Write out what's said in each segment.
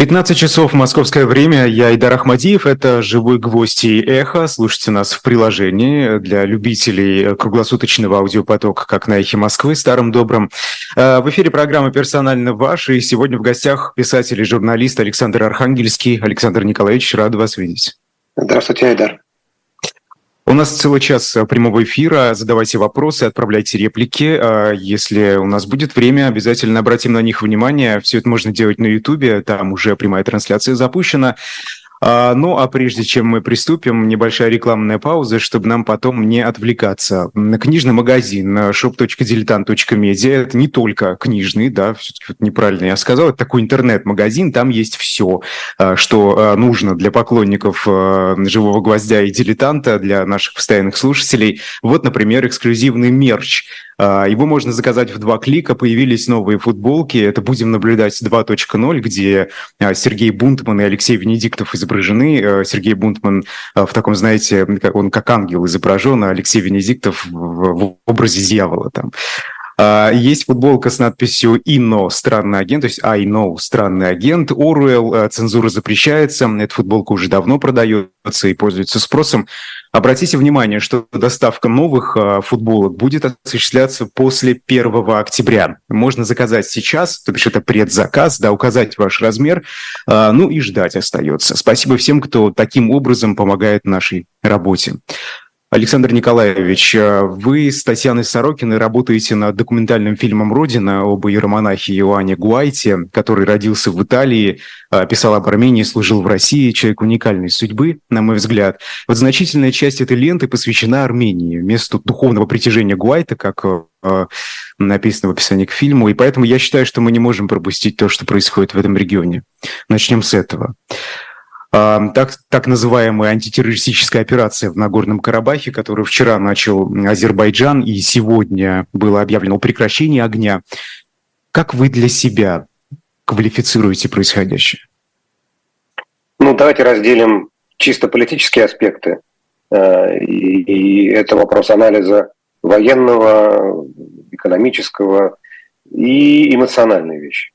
15 часов московское время. Я Идар Ахмадиев. Это «Живой гвоздь» и «Эхо». Слушайте нас в приложении для любителей круглосуточного аудиопотока, как на «Эхе Москвы», старым добрым. А, в эфире программа «Персонально ваш». И сегодня в гостях писатель и журналист Александр Архангельский. Александр Николаевич, рад вас видеть. Здравствуйте, Айдар. У нас целый час э, прямого эфира. Задавайте вопросы, отправляйте реплики. А если у нас будет время, обязательно обратим на них внимание. Все это можно делать на Ютубе, там уже прямая трансляция запущена. А, ну, а прежде чем мы приступим, небольшая рекламная пауза, чтобы нам потом не отвлекаться. Книжный магазин shop.diletant.media – это не только книжный, да, все-таки вот неправильно я сказал, это такой интернет-магазин, там есть все, а, что а, нужно для поклонников «Живого гвоздя» и «Дилетанта», для наших постоянных слушателей. Вот, например, эксклюзивный мерч – а, его можно заказать в два клика. Появились новые футболки. Это «Будем наблюдать 2.0», где Сергей Бунтман и Алексей Венедиктов изображены. А, Сергей Бунтман в таком, знаете, он как ангел изображен, а Алексей Венедиктов в образе дьявола там. Есть футболка с надписью «Ино. Странный агент», то есть «I know. Странный агент». Оруэлл. Цензура запрещается. Эта футболка уже давно продается и пользуется спросом. Обратите внимание, что доставка новых э, футболок будет осуществляться после 1 октября. Можно заказать сейчас, то бишь это предзаказ, да, указать ваш размер, э, ну и ждать остается. Спасибо всем, кто таким образом помогает нашей работе. Александр Николаевич, э, вы с Татьяной Сорокиной работаете над документальным фильмом «Родина» об иеромонахе Иоанне Гуайте, который родился в Италии, э, писал об Армении, служил в России, человек уникальной судьбы, на мой взгляд. Вот значительная часть этой ленты посвящена Армении, месту духовного притяжения Гуайта, как э, написано в описании к фильму, и поэтому я считаю, что мы не можем пропустить то, что происходит в этом регионе. Начнем с этого так, так называемая антитеррористическая операция в Нагорном Карабахе, которую вчера начал Азербайджан, и сегодня было объявлено прекращение огня. Как вы для себя квалифицируете происходящее? Ну, давайте разделим чисто политические аспекты. Э, и, и это вопрос анализа военного, экономического и эмоциональной вещи.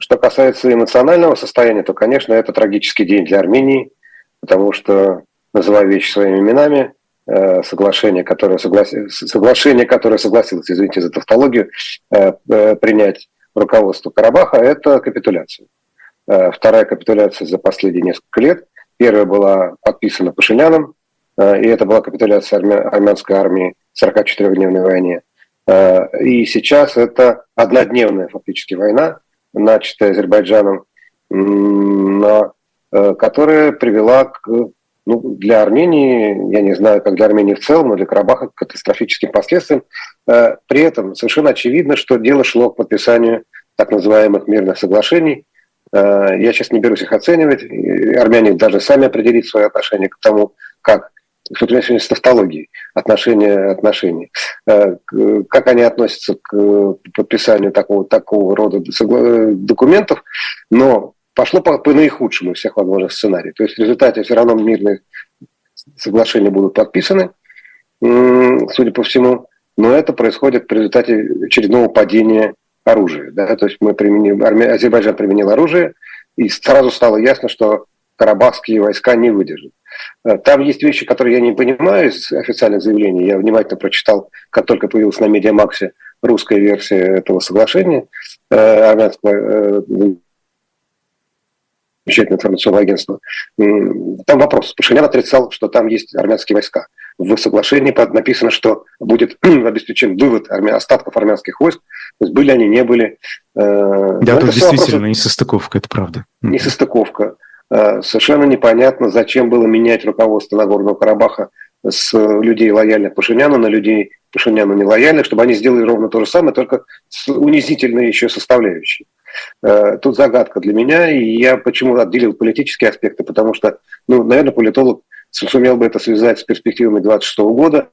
Что касается эмоционального состояния, то, конечно, это трагический день для Армении, потому что, называя вещи своими именами, э, соглашение, которое, согласи... соглашение, которое согласилось, извините за тавтологию, э, э, принять руководство Карабаха, это капитуляция. Вторая капитуляция за последние несколько лет. Первая была подписана Пашиняном, и это была капитуляция армянской армии в 44-дневной войне. И сейчас это однодневная фактически война, начатая Азербайджаном, но, э, которая привела к, ну, для Армении, я не знаю, как для Армении в целом, но для Карабаха к катастрофическим последствиям. Э, при этом совершенно очевидно, что дело шло к подписанию так называемых мирных соглашений. Э, я сейчас не берусь их оценивать. Армяне даже сами определить свое отношение к тому, как что сегодня с тавтологией отношения отношений. Э, как они относятся к подписанию такого, такого рода документов, но пошло по, по наихудшему всех возможных сценариев. То есть в результате все равно мирные соглашения будут подписаны, судя по всему, но это происходит в результате очередного падения оружия. Да? То есть мы применили, Азербайджан применил оружие, и сразу стало ясно, что карабахские войска не выдержат. Э, там есть вещи, которые я не понимаю из официальных заявлений. Я внимательно прочитал, как только появилась на Медиамаксе русская версия этого соглашения э, армянского э, замечательное информационное агентство. Там вопрос. Пашинян отрицал, что там есть армянские войска. В соглашении написано, что будет обеспечен вывод армя... остатков армянских войск. То есть были они, не были. Да, тут действительно вопросы... не состыковка, это правда. Не состыковка. Э, совершенно непонятно, зачем было менять руководство Нагорного Карабаха с людей лояльных Пашиняну на людей Пашиняну нелояльных, чтобы они сделали ровно то же самое, только с унизительной еще составляющей. Э, тут загадка для меня, и я почему отделил политические аспекты, потому что, ну, наверное, политолог сумел бы это связать с перспективами 26 года,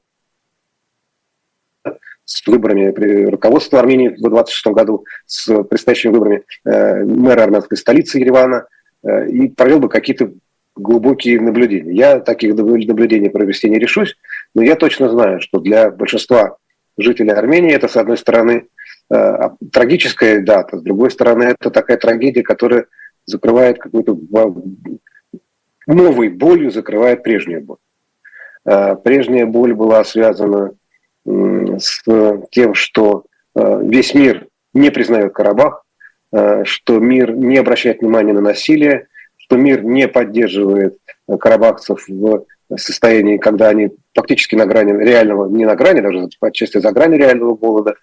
с выборами руководства Армении в 26 году, с предстоящими выборами э, мэра армянской столицы Еревана – Э, и провел бы какие-то глубокие наблюдения. Я таких наблюдений провести не решусь, но я точно знаю, что для большинства жителей Армении это, с одной стороны, э, трагическая дата, с другой стороны, это такая трагедия, которая закрывает какую-то новой болью, закрывает прежнюю боль. А, прежняя боль была связана с тем, что весь мир не признает Карабах, что мир не обращает внимания на насилие, что мир не поддерживает карабахцев в состоянии, когда они фактически на грани реального, не на грани, даже отчасти за грани реального голода.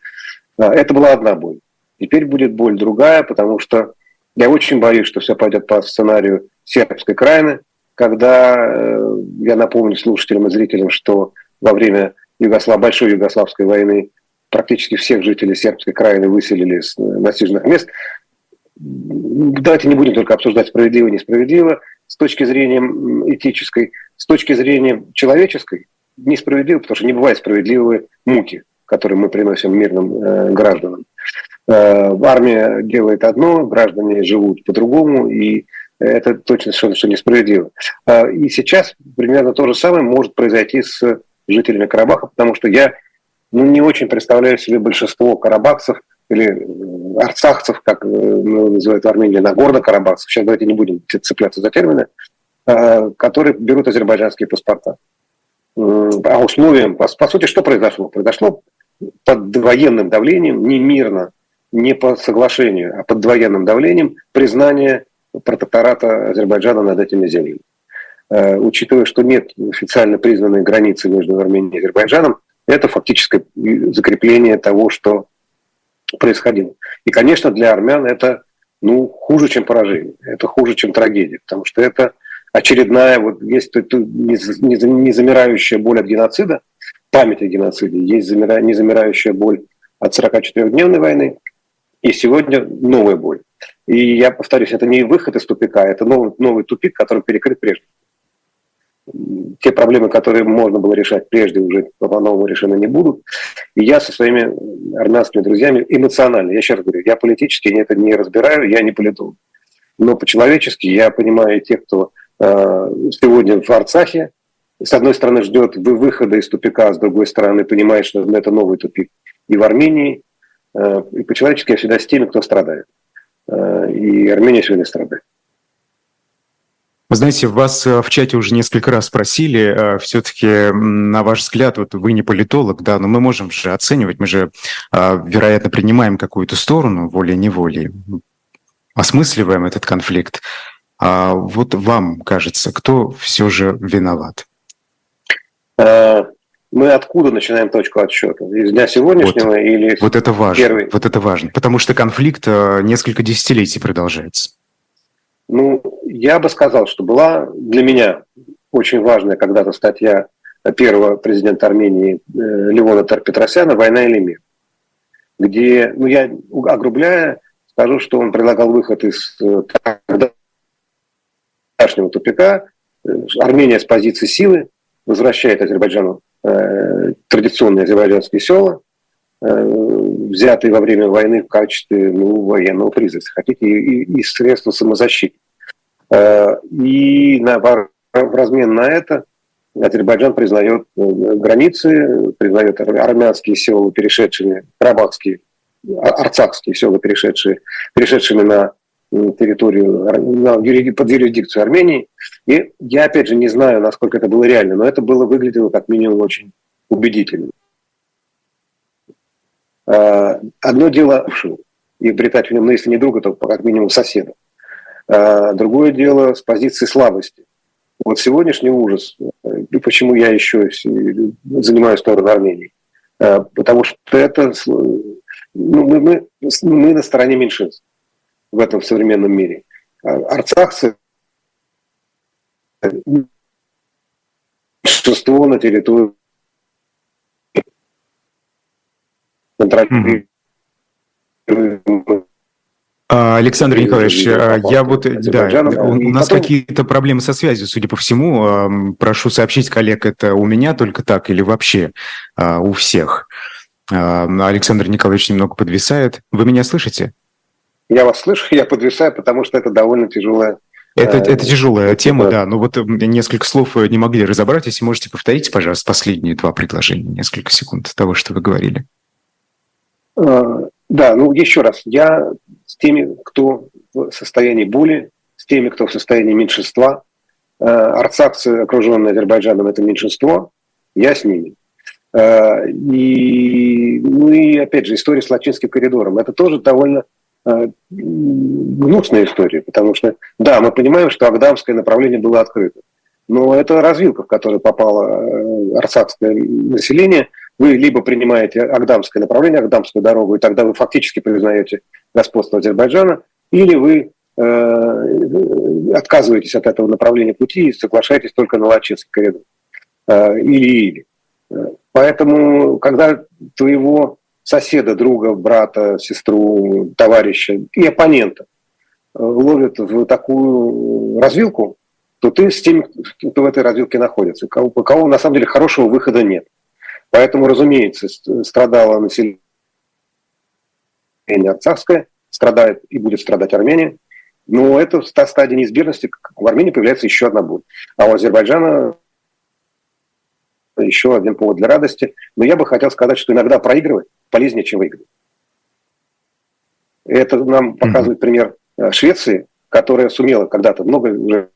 Это была одна боль. Теперь будет боль другая, потому что я очень боюсь, что все пойдет по сценарию сербской крайны, когда, э, я напомню слушателям и зрителям, что во время Югослав... Большой Югославской войны практически всех жителей сербской краины выселили с насиженных мест. Давайте не будем только обсуждать справедливо и несправедливо. С точки зрения этической, с точки зрения человеческой, несправедливо, потому что не бывает справедливые муки, которые мы приносим мирным э, гражданам. Э, армия делает одно, граждане живут по-другому, и это точно совершенно что несправедливо. А, и сейчас примерно то же самое может произойти с жителями Карабаха, потому что я ну, не очень представляю себе большинство карабахцев или э, арцахцев, как э, ну, называют в Армении, нагорно-карабахцев, сейчас давайте не будем цепляться за термины, а, которые берут азербайджанские паспорта. А условиям, по, по сути, что произошло? Произошло под военным давлением, не мирно, не по соглашению, а под военным давлением признание протектората Азербайджана над этими землями. Э, учитывая, что нет официально признанной границы между Арменией и Азербайджаном, это фактическое закрепление того, что происходило. И, конечно, для армян это ну, хуже, чем поражение, это хуже, чем трагедия, потому что это очередная, вот есть незамирающая боль от геноцида, память о геноциде, есть незамирающая боль от 44-дневной войны, и сегодня новая боль. И я повторюсь, это не выход из тупика, это новый, новый тупик, который перекрыт прежде. Те проблемы, которые можно было решать прежде, уже по-новому решены не будут. И я со своими армянскими друзьями эмоционально, я раз говорю, я политически это не разбираю, я не политолог. Но по-человечески я понимаю тех, кто э, сегодня в Арцахе, с одной стороны ждет выхода из тупика, с другой стороны понимает, что это новый тупик. И в Армении, Э, и по-человечески я всегда с теми, кто страдает. Э, и Армения сегодня страдает. Вы знаете, вас э, в чате уже несколько раз спросили, все-таки, на ваш взгляд, вот вы не политолог, да, но мы можем же оценивать, мы же, вероятно, принимаем какую-то сторону волей-неволей, осмысливаем этот конфликт. А вот вам кажется, кто все же виноват? мы откуда начинаем точку отсчета? Из дня сегодняшнего вот, или вот это важно, первый? Вот это важно, потому что конфликт э, несколько десятилетий продолжается. Ну, я бы сказал, что была для меня очень важная когда-то статья первого президента Армении э, Левона Петросяна «Война или мир», где, ну, я огрубляя, скажу, что он предлагал выход из э, тогдашнего тупика. Армения с позиции силы возвращает Азербайджану Э, традиционные азербайджанские села, э, взятые во время войны в качестве ну, военного приза, если хотите, и, и средства самозащиты. Э, и на, в размен на это Азербайджан признает границы, признает армянские села, перешедшими, карабахские, арцахские села, перешедшие, перешедшими на территорию, на, под юрисдикцию Армении. И я, опять же, не знаю, насколько это было реально, но это было выглядело как минимум очень убедительно. А, одно дело и обретать в нем, ну, если не друга, то как минимум соседа. А, другое дело с позиции слабости. Вот сегодняшний ужас, и почему я еще занимаю сторону Армении, потому что это ну, мы, мы, мы на стороне меньшинств в этом современном мире. Арцахцы большинство на территории Александр Николаевич, а, я вот, да, у нас потом... какие-то проблемы со связью, судя по всему. Прошу сообщить коллег, это у меня только так или вообще а, у всех? Александр Николаевич немного подвисает. Вы меня слышите? Я вас слышу, я подвисаю, потому что это довольно тяжелая это, э, это тяжелая тема, да. Но вот несколько слов не могли разобрать. Если можете повторить, пожалуйста, последние два предложения, несколько секунд того, что вы говорили. Э, да, ну еще раз, я с теми, кто в состоянии боли, с теми, кто в состоянии меньшинства. Арцакцы, окруженные Азербайджаном, это меньшинство. Я с ними. И, ну и, опять же, история с Лачинским коридором. Это тоже довольно гнусная история, потому что, да, мы понимаем, что Агдамское направление было открыто, но это развилка, в которую попало арцакское население – вы либо принимаете Агдамское направление, Агдамскую дорогу, и тогда вы фактически признаете господство Азербайджана, или вы э, отказываетесь от этого направления пути и соглашаетесь только на Лачинский коридор. Э, или-или. Поэтому, когда твоего соседа, друга, брата, сестру, товарища и оппонента э, ловят в такую развилку, то ты с теми, кто в этой развилке находится. У кого на самом деле хорошего выхода нет. Поэтому, разумеется, страдало население арцахское, страдает и будет страдать Армения. Но это та стадия неизбежности, в Армении появляется еще одна боль. А у Азербайджана еще один повод для радости. Но я бы хотел сказать, что иногда проигрывать полезнее, чем выигрывать. Это нам показывает mm-hmm. пример э, Швеции, которая сумела когда-то, много уже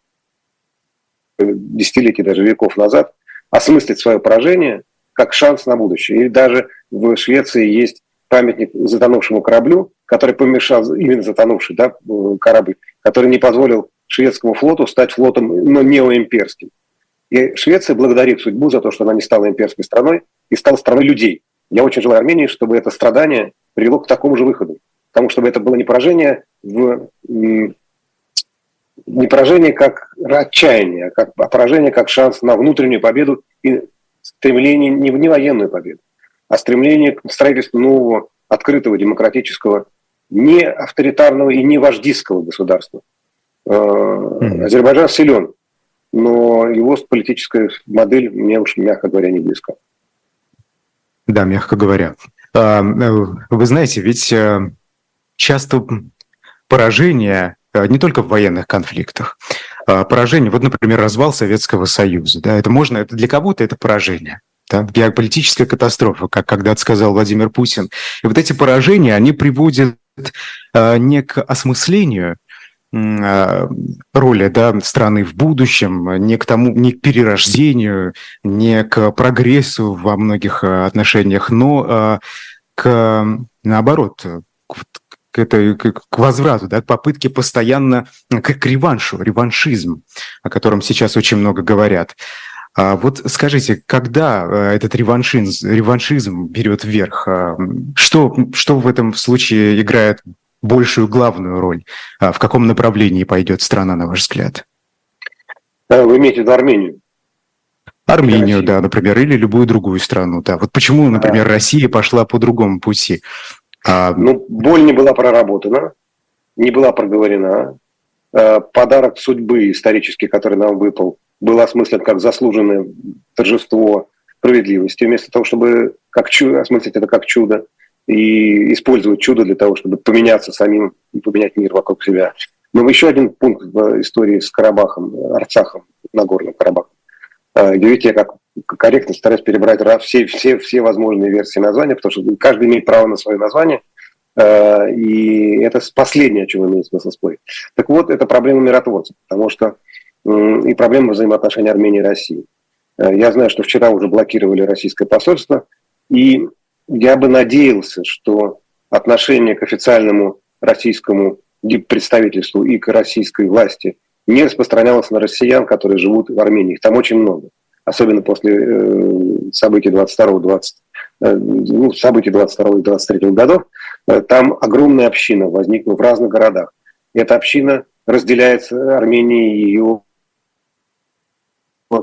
десятилетий, даже веков назад, осмыслить свое поражение как шанс на будущее. И даже в Швеции есть памятник затонувшему кораблю, который помешал, именно затонувший да, корабль, который не позволил шведскому флоту стать флотом но неоимперским. И Швеция благодарит судьбу за то, что она не стала имперской страной и стала страной людей. Я очень желаю Армении, чтобы это страдание привело к такому же выходу. Потому чтобы это было не поражение в не поражение как отчаяние, а, а поражение как шанс на внутреннюю победу и стремление не в не военную победу, а стремление к строительству нового, открытого, демократического, не авторитарного и не вождистского государства. Mm-hmm. Азербайджан силен, но его политическая модель мне уж, мягко говоря, не близка. Да, мягко говоря. А, э, вы знаете, ведь э, часто поражение не только в военных конфликтах, поражение, вот, например, развал Советского Союза, да, это можно, это для кого-то это поражение, да, геополитическая катастрофа, как когда-то сказал Владимир Путин. И вот эти поражения, они приводят а, не к осмыслению а, роли да, страны в будущем, не к тому, не к перерождению, не к прогрессу во многих отношениях, но к наоборот, к, этой, к возврату, да, к попытке постоянно, к, к реваншу, реваншизм, о котором сейчас очень много говорят. А вот скажите, когда э, этот реваншизм, реваншизм берет вверх, а, что, что в этом случае играет большую главную роль? А в каком направлении пойдет страна, на ваш взгляд? Вы имеете в виду Армению? Армению, да, например, или любую другую страну, да. Вот почему, например, Россия пошла по другому пути? А... Ну, боль не была проработана, не была проговорена. Э, подарок судьбы исторический, который нам выпал, был осмыслен как заслуженное торжество справедливости, вместо того, чтобы как чудо, осмыслить это как чудо и использовать чудо для того, чтобы поменяться самим и поменять мир вокруг себя. Но еще один пункт в истории с Карабахом, Арцахом, Нагорным Карабахом. Э, видите, как корректно стараюсь перебрать все, все, все возможные версии названия, потому что каждый имеет право на свое название, э, и это последнее, о чем имеет смысл спорить. Так вот, это проблема миротворцев, потому что и проблема взаимоотношений Армении и России. Э, я знаю, что вчера уже блокировали российское посольство, и я бы надеялся, что отношение к официальному российскому представительству и к российской власти не распространялось на россиян, которые живут в Армении. Их там очень много особенно после э, событий 22-20, э, ну, событий 22 и 23 годов, э, там огромная община возникла в разных городах. эта община разделяет Арменией и ее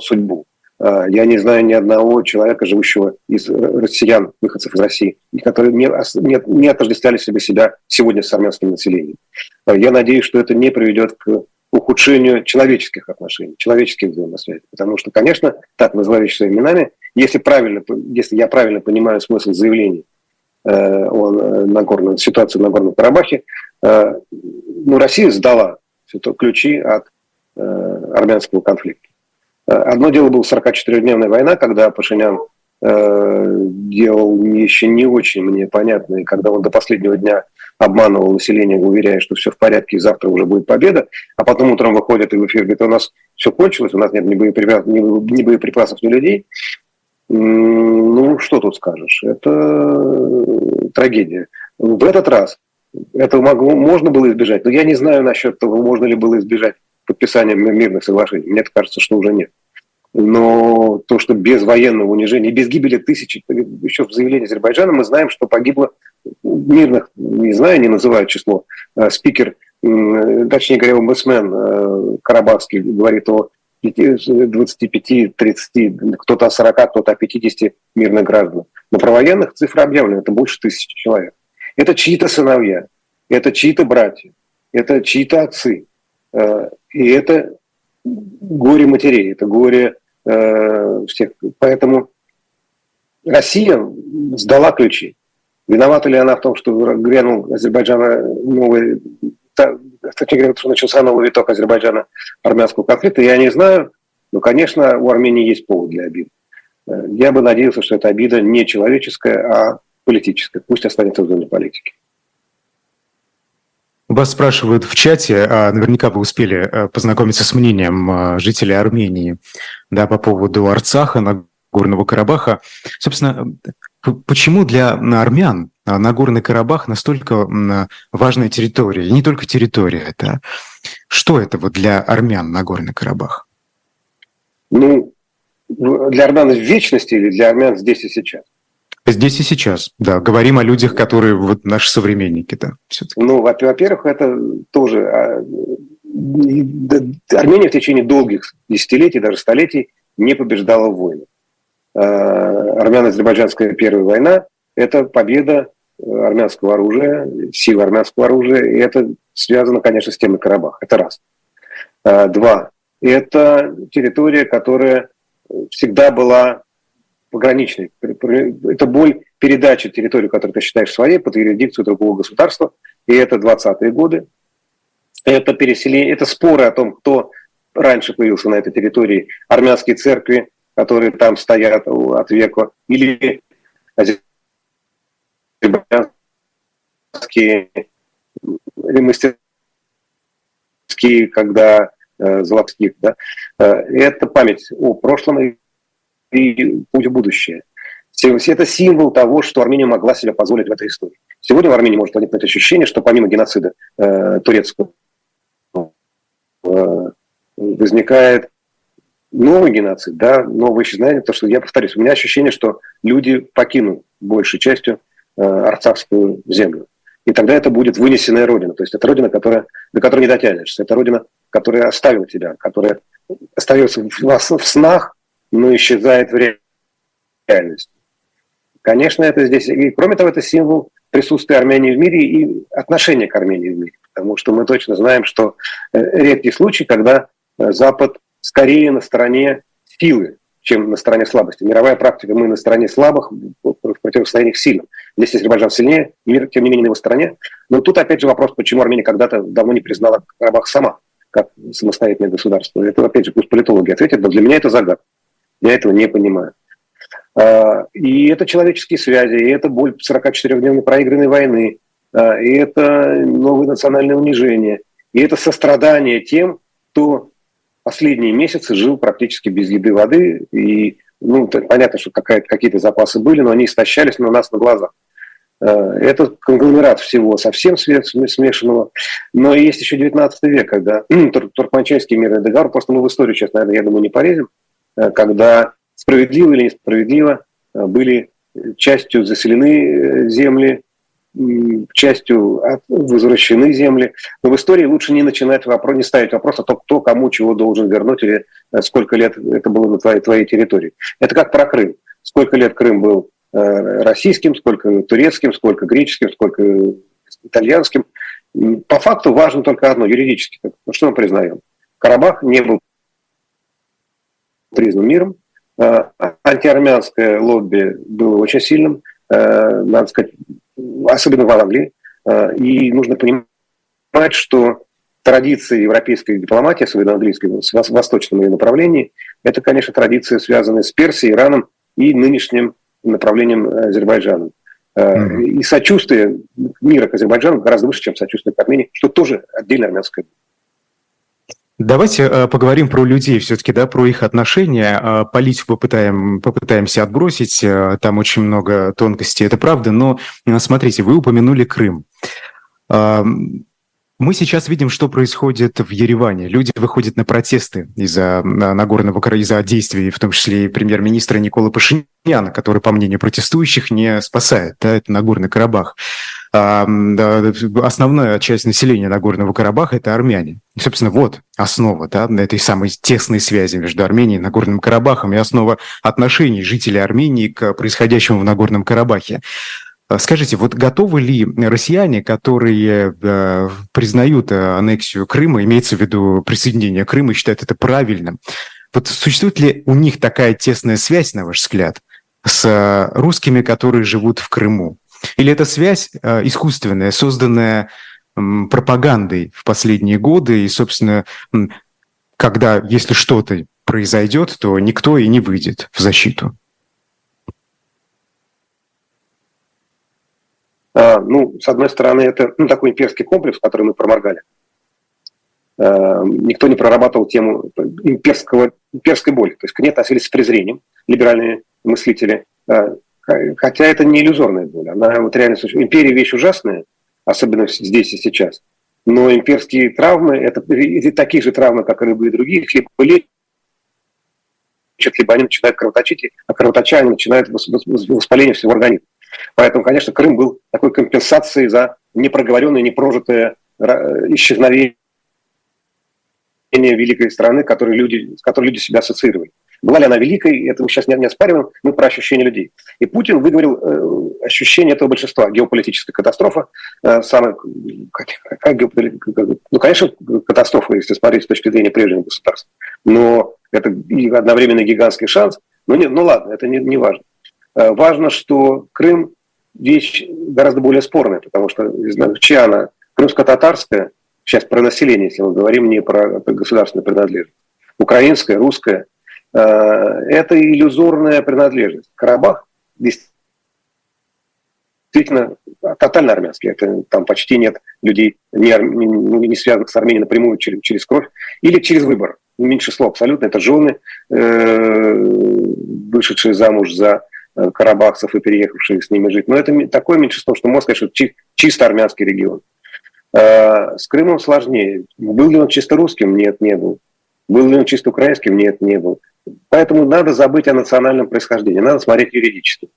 судьбу. Я не знаю ни одного человека, живущего из россиян, выходцев из России, которые не, не, не отождествляли себе себя сегодня с армянским населением. Я надеюсь, что это не приведет к ухудшению человеческих отношений, человеческих взаимосвязей. Потому что, конечно, так вещи своими именами, если, правильно, если я правильно понимаю смысл заявлений э, о Нагорном, ситуации в Нагорном Карабахе, э, ну, Россия сдала ключи от э, армянского конфликта. Одно дело была 44-дневная война, когда Пашинян делал еще не очень мне понятно, и когда он до последнего дня обманывал население, уверяя, что все в порядке, и завтра уже будет победа, а потом утром выходит и в эфир говорит, у нас все кончилось, у нас нет ни боеприпасов, ни, боеприпасов, ни людей. Ну, что тут скажешь? Это трагедия. В этот раз этого могло, можно было избежать, но я не знаю насчет того, можно ли было избежать подписания мирных соглашений. Мне кажется, что уже нет. Но то, что без военного унижения, без гибели тысяч, еще в заявлении Азербайджана мы знаем, что погибло мирных, не знаю, не называют число, э, спикер, точнее говоря, омбудсмен э, Карабахский говорит о 25, 30, кто-то о 40, кто-то о 50 мирных граждан. Но про военных цифра объявлена, это больше тысячи человек. Это чьи-то сыновья, это чьи-то братья, это чьи-то отцы. Э, и это горе матерей, это горе всех. Поэтому Россия сдала ключи. Виновата ли она в том, что грянул Азербайджана новый, точнее говоря, что начался новый виток Азербайджана армянского конфликта, я не знаю, но, конечно, у Армении есть повод для обиды. Э, я бы надеялся, что эта обида не человеческая, а политическая. Пусть останется в зоне политики. Вас спрашивают в чате, а наверняка вы успели э, познакомиться с мнением э, жителей Армении да, по поводу Арцаха, Нагорного Карабаха. Собственно, Почему для армян Нагорный Карабах настолько важная территория? И не только территория это. Что это вот для армян Нагорный Карабах? Ну, для армян в вечности или для армян здесь и сейчас? Здесь и сейчас, да. Говорим о людях, которые вот наши современники, да. Ну, во-первых, это тоже а, Армения в течение долгих десятилетий, даже столетий не побеждала в войны. Э, армяно-азербайджанская первая война – это победа э, армянского оружия, силы армянского оружия, и это связано, конечно, с темой Карабах. Это раз. Э, два. Это территория, которая всегда была пограничной. Это боль передачи территории, которую ты считаешь своей, под юрисдикцию другого государства. И это 20-е годы. Это переселение, это споры о том, кто раньше появился на этой территории. Армянские церкви, которые там стоят от века, или азербайджанские мастерские, когда э, Золотских, да, э, это память о прошлом и путь в будущее. Это символ того, что Армения могла себе позволить в этой истории. Сегодня в Армении может возникнуть ощущение, что помимо геноцида э, турецкого э, возникает новый геноцид, да, новое исчезновение, потому что, я повторюсь, у меня ощущение, что люди покинут большей частью э, арцахскую землю. И тогда это будет вынесенная родина. То есть это родина, которая, до которой не дотянешься. Это родина, которая оставила тебя, которая остается в, в снах, но исчезает в реальности. Конечно, это здесь... И кроме того, это символ присутствия Армении в мире и отношения к Армении в мире. Потому что мы точно знаем, что э, редкий случай, когда э, Запад скорее на стороне силы, чем на стороне слабости. Мировая практика, мы на стороне слабых в противостоянии сильным. Здесь Азербайджан сильнее, мир, тем не менее, на его стороне. Но тут опять же вопрос, почему Армения когда-то давно не признала Карабах сама, как самостоятельное государство. Это, опять же, пусть политологи ответят, но для меня это загадка. Я этого не понимаю. А, и это человеческие связи, и это боль 44-дневной проигранной войны, а, и это новое национальное унижение, и это сострадание тем, кто последние месяцы жил практически без еды, воды, и ну, понятно, что какие-то запасы были, но они истощались на нас на глазах. Э, это конгломерат всего совсем смешанного. Но есть еще 19 век, когда Туркманчайский мирный договор, просто мы в историю сейчас, наверное, я думаю, не полезем, когда справедливо или несправедливо э, были частью заселены земли, частью возвращены земли. Но в истории лучше не начинать вопрос, не ставить вопрос о том, кто кому чего должен вернуть или э, сколько лет это было на твоей, твоей территории. Это как про Крым. Сколько лет Крым был э, российским, сколько турецким, сколько греческим, сколько итальянским. По факту важно только одно, юридически. Ну, что мы признаем? Карабах не был признан миром, э, антиармянское лобби было очень сильным, надо сказать, особенно в Англии. Э, и нужно понимать, что традиции европейской дипломатии, особенно английской, в восточном ее направлении, это, конечно, традиции, связанные с Персией, Ираном и нынешним направлением Азербайджана. Mm-hmm. И сочувствие мира к Азербайджану гораздо выше, чем сочувствие к Армении, что тоже отдельно армянское. Давайте э, поговорим про людей все-таки, да, про их отношения. Э, политику попытаем, попытаемся отбросить, э, там очень много тонкостей, это правда, но смотрите, вы упомянули Крым. Мы сейчас видим, что происходит в Ереване. Люди выходят на протесты из-за Нагорного Карабаха, из-за действий, в том числе и премьер-министра Никола Пашиняна, который, по мнению протестующих, не спасает да, это Нагорный Карабах. Основная часть населения Нагорного Карабаха – это армяне. И, собственно, вот основа да, этой самой тесной связи между Арменией и Нагорным Карабахом и основа отношений жителей Армении к происходящему в Нагорном Карабахе. А скажите, вот готовы ли россияне, которые э, признают аннексию Крыма, имеется в виду присоединение Крыма, считают это правильным, вот существует ли у них такая тесная связь, на ваш взгляд, с русскими, которые живут в Крыму? Или это связь э, искусственная, созданная э, пропагандой в последние годы, и, собственно, когда, если что-то произойдет, то никто и не выйдет в защиту? А, ну, с одной стороны, это ну, такой имперский комплекс, который мы проморгали. А, никто не прорабатывал тему имперского, имперской боли. То есть к ней относились с презрением либеральные мыслители. А, хотя это не иллюзорная боль. Она вот реально существует. Империя вещь ужасная, особенно здесь и сейчас. Но имперские травмы – это такие же травмы, как и любые другие, либо лечат, либо они начинают кровоточить, а кровоточа они начинают воспаление всего организма. Поэтому, конечно, Крым был такой компенсацией за непроговоренное, непрожитое исчезновение великой страны, которые люди, с которой люди себя ассоциировали. Была ли она великой, это мы сейчас не, не оспариваем, мы про ощущение людей. И Путин выговорил э, ощущение этого большинства. Геополитическая катастрофа, э, самая, как, как ну, конечно, катастрофа, если смотреть с точки зрения прежнего государства. Но это одновременно гигантский шанс. Ну, не, ну ладно, это не, не важно. Э, важно, что Крым вещь гораздо более спорная, потому что, чья она, крымско-татарская, сейчас про население, если мы говорим, не про государственную принадлежность, украинская, русская, это иллюзорная принадлежность. Карабах действительно тотально армянский. Это, там почти нет людей, не, не, не связанных с Арменией напрямую через, через кровь или через выбор. Меньшинство абсолютно. Это жены, э, вышедшие замуж за Э, карабахцев и переехавших с ними жить. Но это такое меньшинство, что можно сказать, что чисто армянский регион. Э, с Крымом сложнее. Был ли он чисто русским? Нет, не был. Был ли он чисто украинским? Нет, не был. Поэтому надо забыть о национальном происхождении, надо смотреть юридически.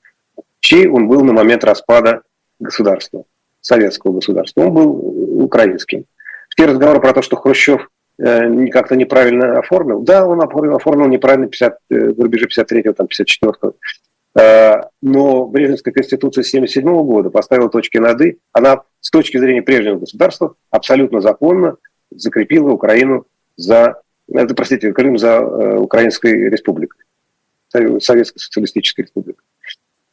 Чей он был на момент распада государства, советского государства? Он был украинским. Все разговоры про то, что Хрущев э, как-то неправильно оформил. Да, он оформил, оформил неправильно 50, в рубеже 53-го, там, 54-го. Э, но Брежневская конституция 1977 года поставила точки над «и». Она с точки зрения прежнего государства абсолютно законно закрепила Украину за, это, простите, Крым за э, Украинской республикой, Советской социалистической республикой.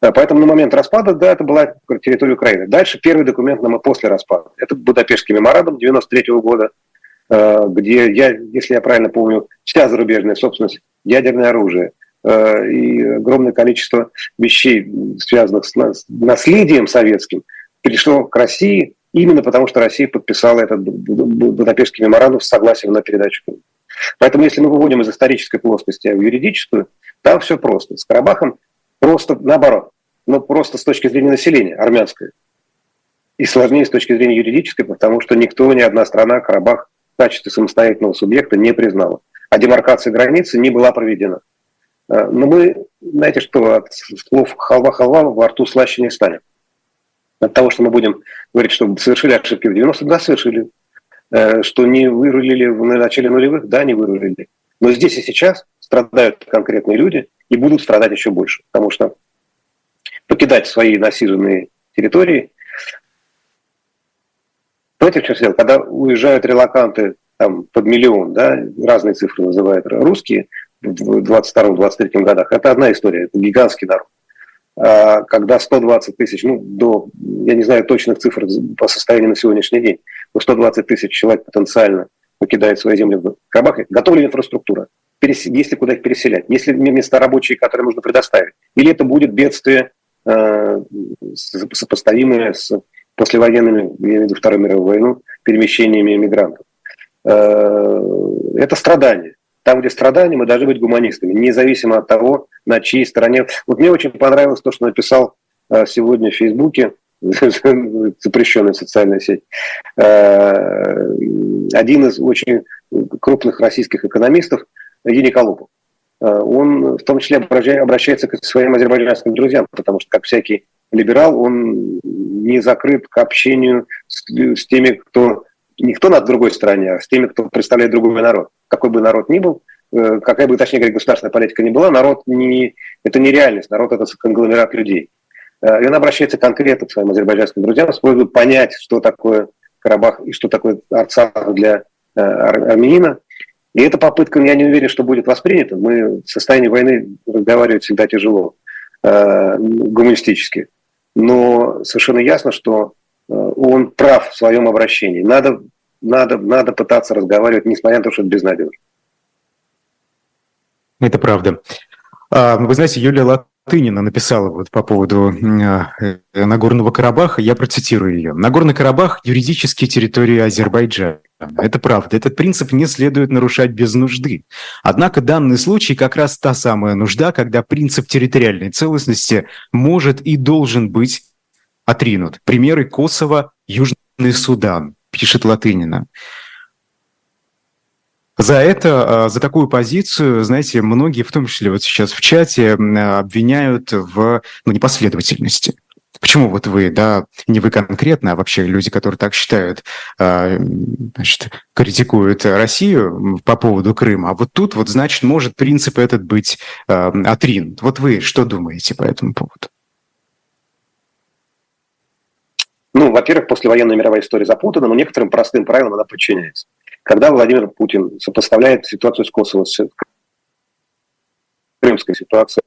Поэтому на момент распада, да, это была территория Украины. Дальше первый документ нам после распада. Это Будапештский меморандум 93 года, э, где, я, если я правильно помню, вся зарубежная собственность, ядерное оружие – Э, и огромное количество вещей, связанных с наследием советским, перешло к России именно потому, что Россия подписала этот Будапештский меморандум с согласием на передачу Поэтому если мы выводим из исторической плоскости в юридическую, там все просто. С Карабахом просто наоборот, но просто с точки зрения населения, армянское. И сложнее с точки зрения юридической, потому что никто, ни одна страна Карабах в качестве самостоятельного субъекта не признала. А демаркация границы не была проведена. Э, но мы, знаете что, от слов халва-халва во рту слаще не станем. От того, что мы будем говорить, что совершили ошибки в 90-х, да, совершили. Э, что не вырулили в начале нулевых, да, не вырулили. Но здесь и сейчас страдают конкретные люди и будут страдать еще больше, потому что покидать свои насиженные территории. Знаете, в чем дело? Когда уезжают релаканты там, под миллион, да, разные цифры называют русские, в 22-23 годах. Это одна история, это гигантский народ. А когда 120 тысяч, ну, до, я не знаю точных цифр по состоянию на сегодняшний день, но 120 тысяч человек потенциально покидает свои земли в Карабахе, готова ли инфраструктура? есть ли куда их переселять, есть ли места рабочие, которые нужно предоставить, или это будет бедствие, э, сопоставимое с послевоенными, я имею в виду Вторую мировую войну, перемещениями мигрантов. Э, это страдание. Там, где страдания, мы должны быть гуманистами, независимо от того, на чьей стороне. Вот мне очень понравилось то, что написал э, сегодня в Фейсбуке, запрещенная социальная сеть, э, один из очень крупных российских экономистов, Евгений Колупов. Он в том числе обращается к своим азербайджанским друзьям, потому что, как всякий либерал, он не закрыт к общению с, с теми, кто не кто на другой стороне, а с теми, кто представляет другой народ. Какой бы народ ни был, э, какая бы, точнее говоря, государственная политика ни была, народ не, это не реальность, народ это конгломерат людей. Э, и он обращается конкретно к своим азербайджанским друзьям с просьбой понять, что такое Карабах и что такое Арцах для э, армянина. И эта попытка, я не уверен, что будет воспринята. Мы в состоянии войны разговаривать всегда тяжело, гуманистически. Но совершенно ясно, что Э, он прав в своем обращении. Надо, надо, надо пытаться разговаривать, несмотря на то, что это безнадежно. Это правда. А, вы знаете, Юлия Латынина написала вот по поводу э, Нагорного Карабаха, я процитирую ее. Нагорный Карабах – юридические территории Азербайджана. Это правда. Этот принцип не следует нарушать без нужды. Однако данный случай как раз та самая нужда, когда принцип территориальной целостности может и должен быть отринут. Примеры Косово, Южный Судан, пишет Латынина. За это, а, за такую позицию, знаете, многие, в том числе вот сейчас в чате, обвиняют в ну, непоследовательности. Почему вот вы, да, не вы конкретно, а вообще люди, которые так считают, а, значит, критикуют Россию по поводу Крыма, а вот тут вот, значит, может принцип этот быть а, отринут. Вот вы что думаете по этому поводу? Ну, во-первых, послевоенная мировая история запутана, но некоторым простым правилам она подчиняется. Когда Владимир Путин сопоставляет ситуацию с Косово с крымской ситуацией,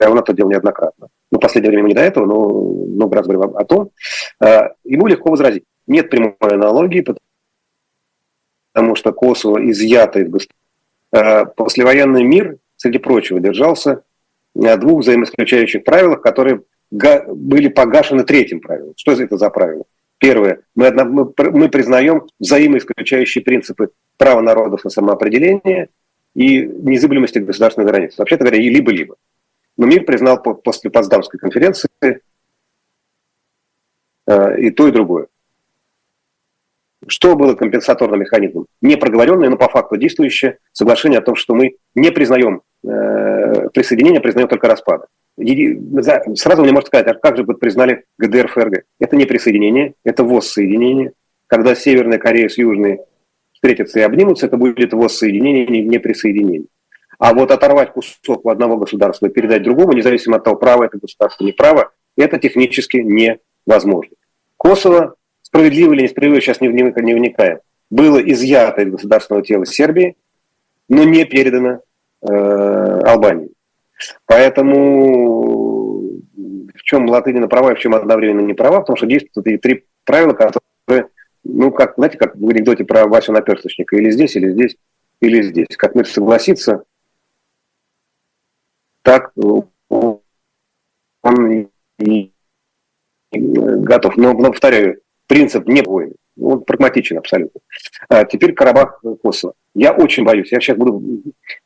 он это делал неоднократно. Ну, в последнее время не до этого, но много раз говорил о том. Э, ему легко возразить. Нет прямой аналогии, потому что Косово изъято из э, Послевоенный мир, среди прочего, держался на двух взаимоисключающих правилах, которые были погашены третьим правилом. Что это за правило? Первое. Мы, мы, мы признаем взаимоисключающие принципы права народов на самоопределение и незыблемости государственной границы. Вообще-то говоря, и либо-либо. Но мир признал после Потсдамской конференции э, и то, и другое. Что было компенсаторным механизмом? Непроговоренное, но по факту действующее соглашение о том, что мы не признаем э, присоединение, признаем только распады сразу мне можно сказать, а как же бы признали ГДР, ФРГ? Это не присоединение, это воссоединение. Когда Северная Корея с Южной встретятся и обнимутся, это будет воссоединение, не присоединение. А вот оторвать кусок у одного государства и передать другому, независимо от того, право это государство, не право, это технически невозможно. Косово, справедливо или несправедливо, сейчас не вникаем, было изъято из государственного тела Сербии, но не передано э, Албании. Поэтому в чем Латынина права и в чем одновременно не права, потому что действуют эти три правила, которые, ну, как, знаете, как в анекдоте про Васю Наперсточника, или здесь, или здесь, или здесь. Как мир согласится, так он и готов. Но, но повторяю, принцип не войны. Он прагматичен абсолютно. А теперь Карабах, Косово. Я очень боюсь. Я сейчас буду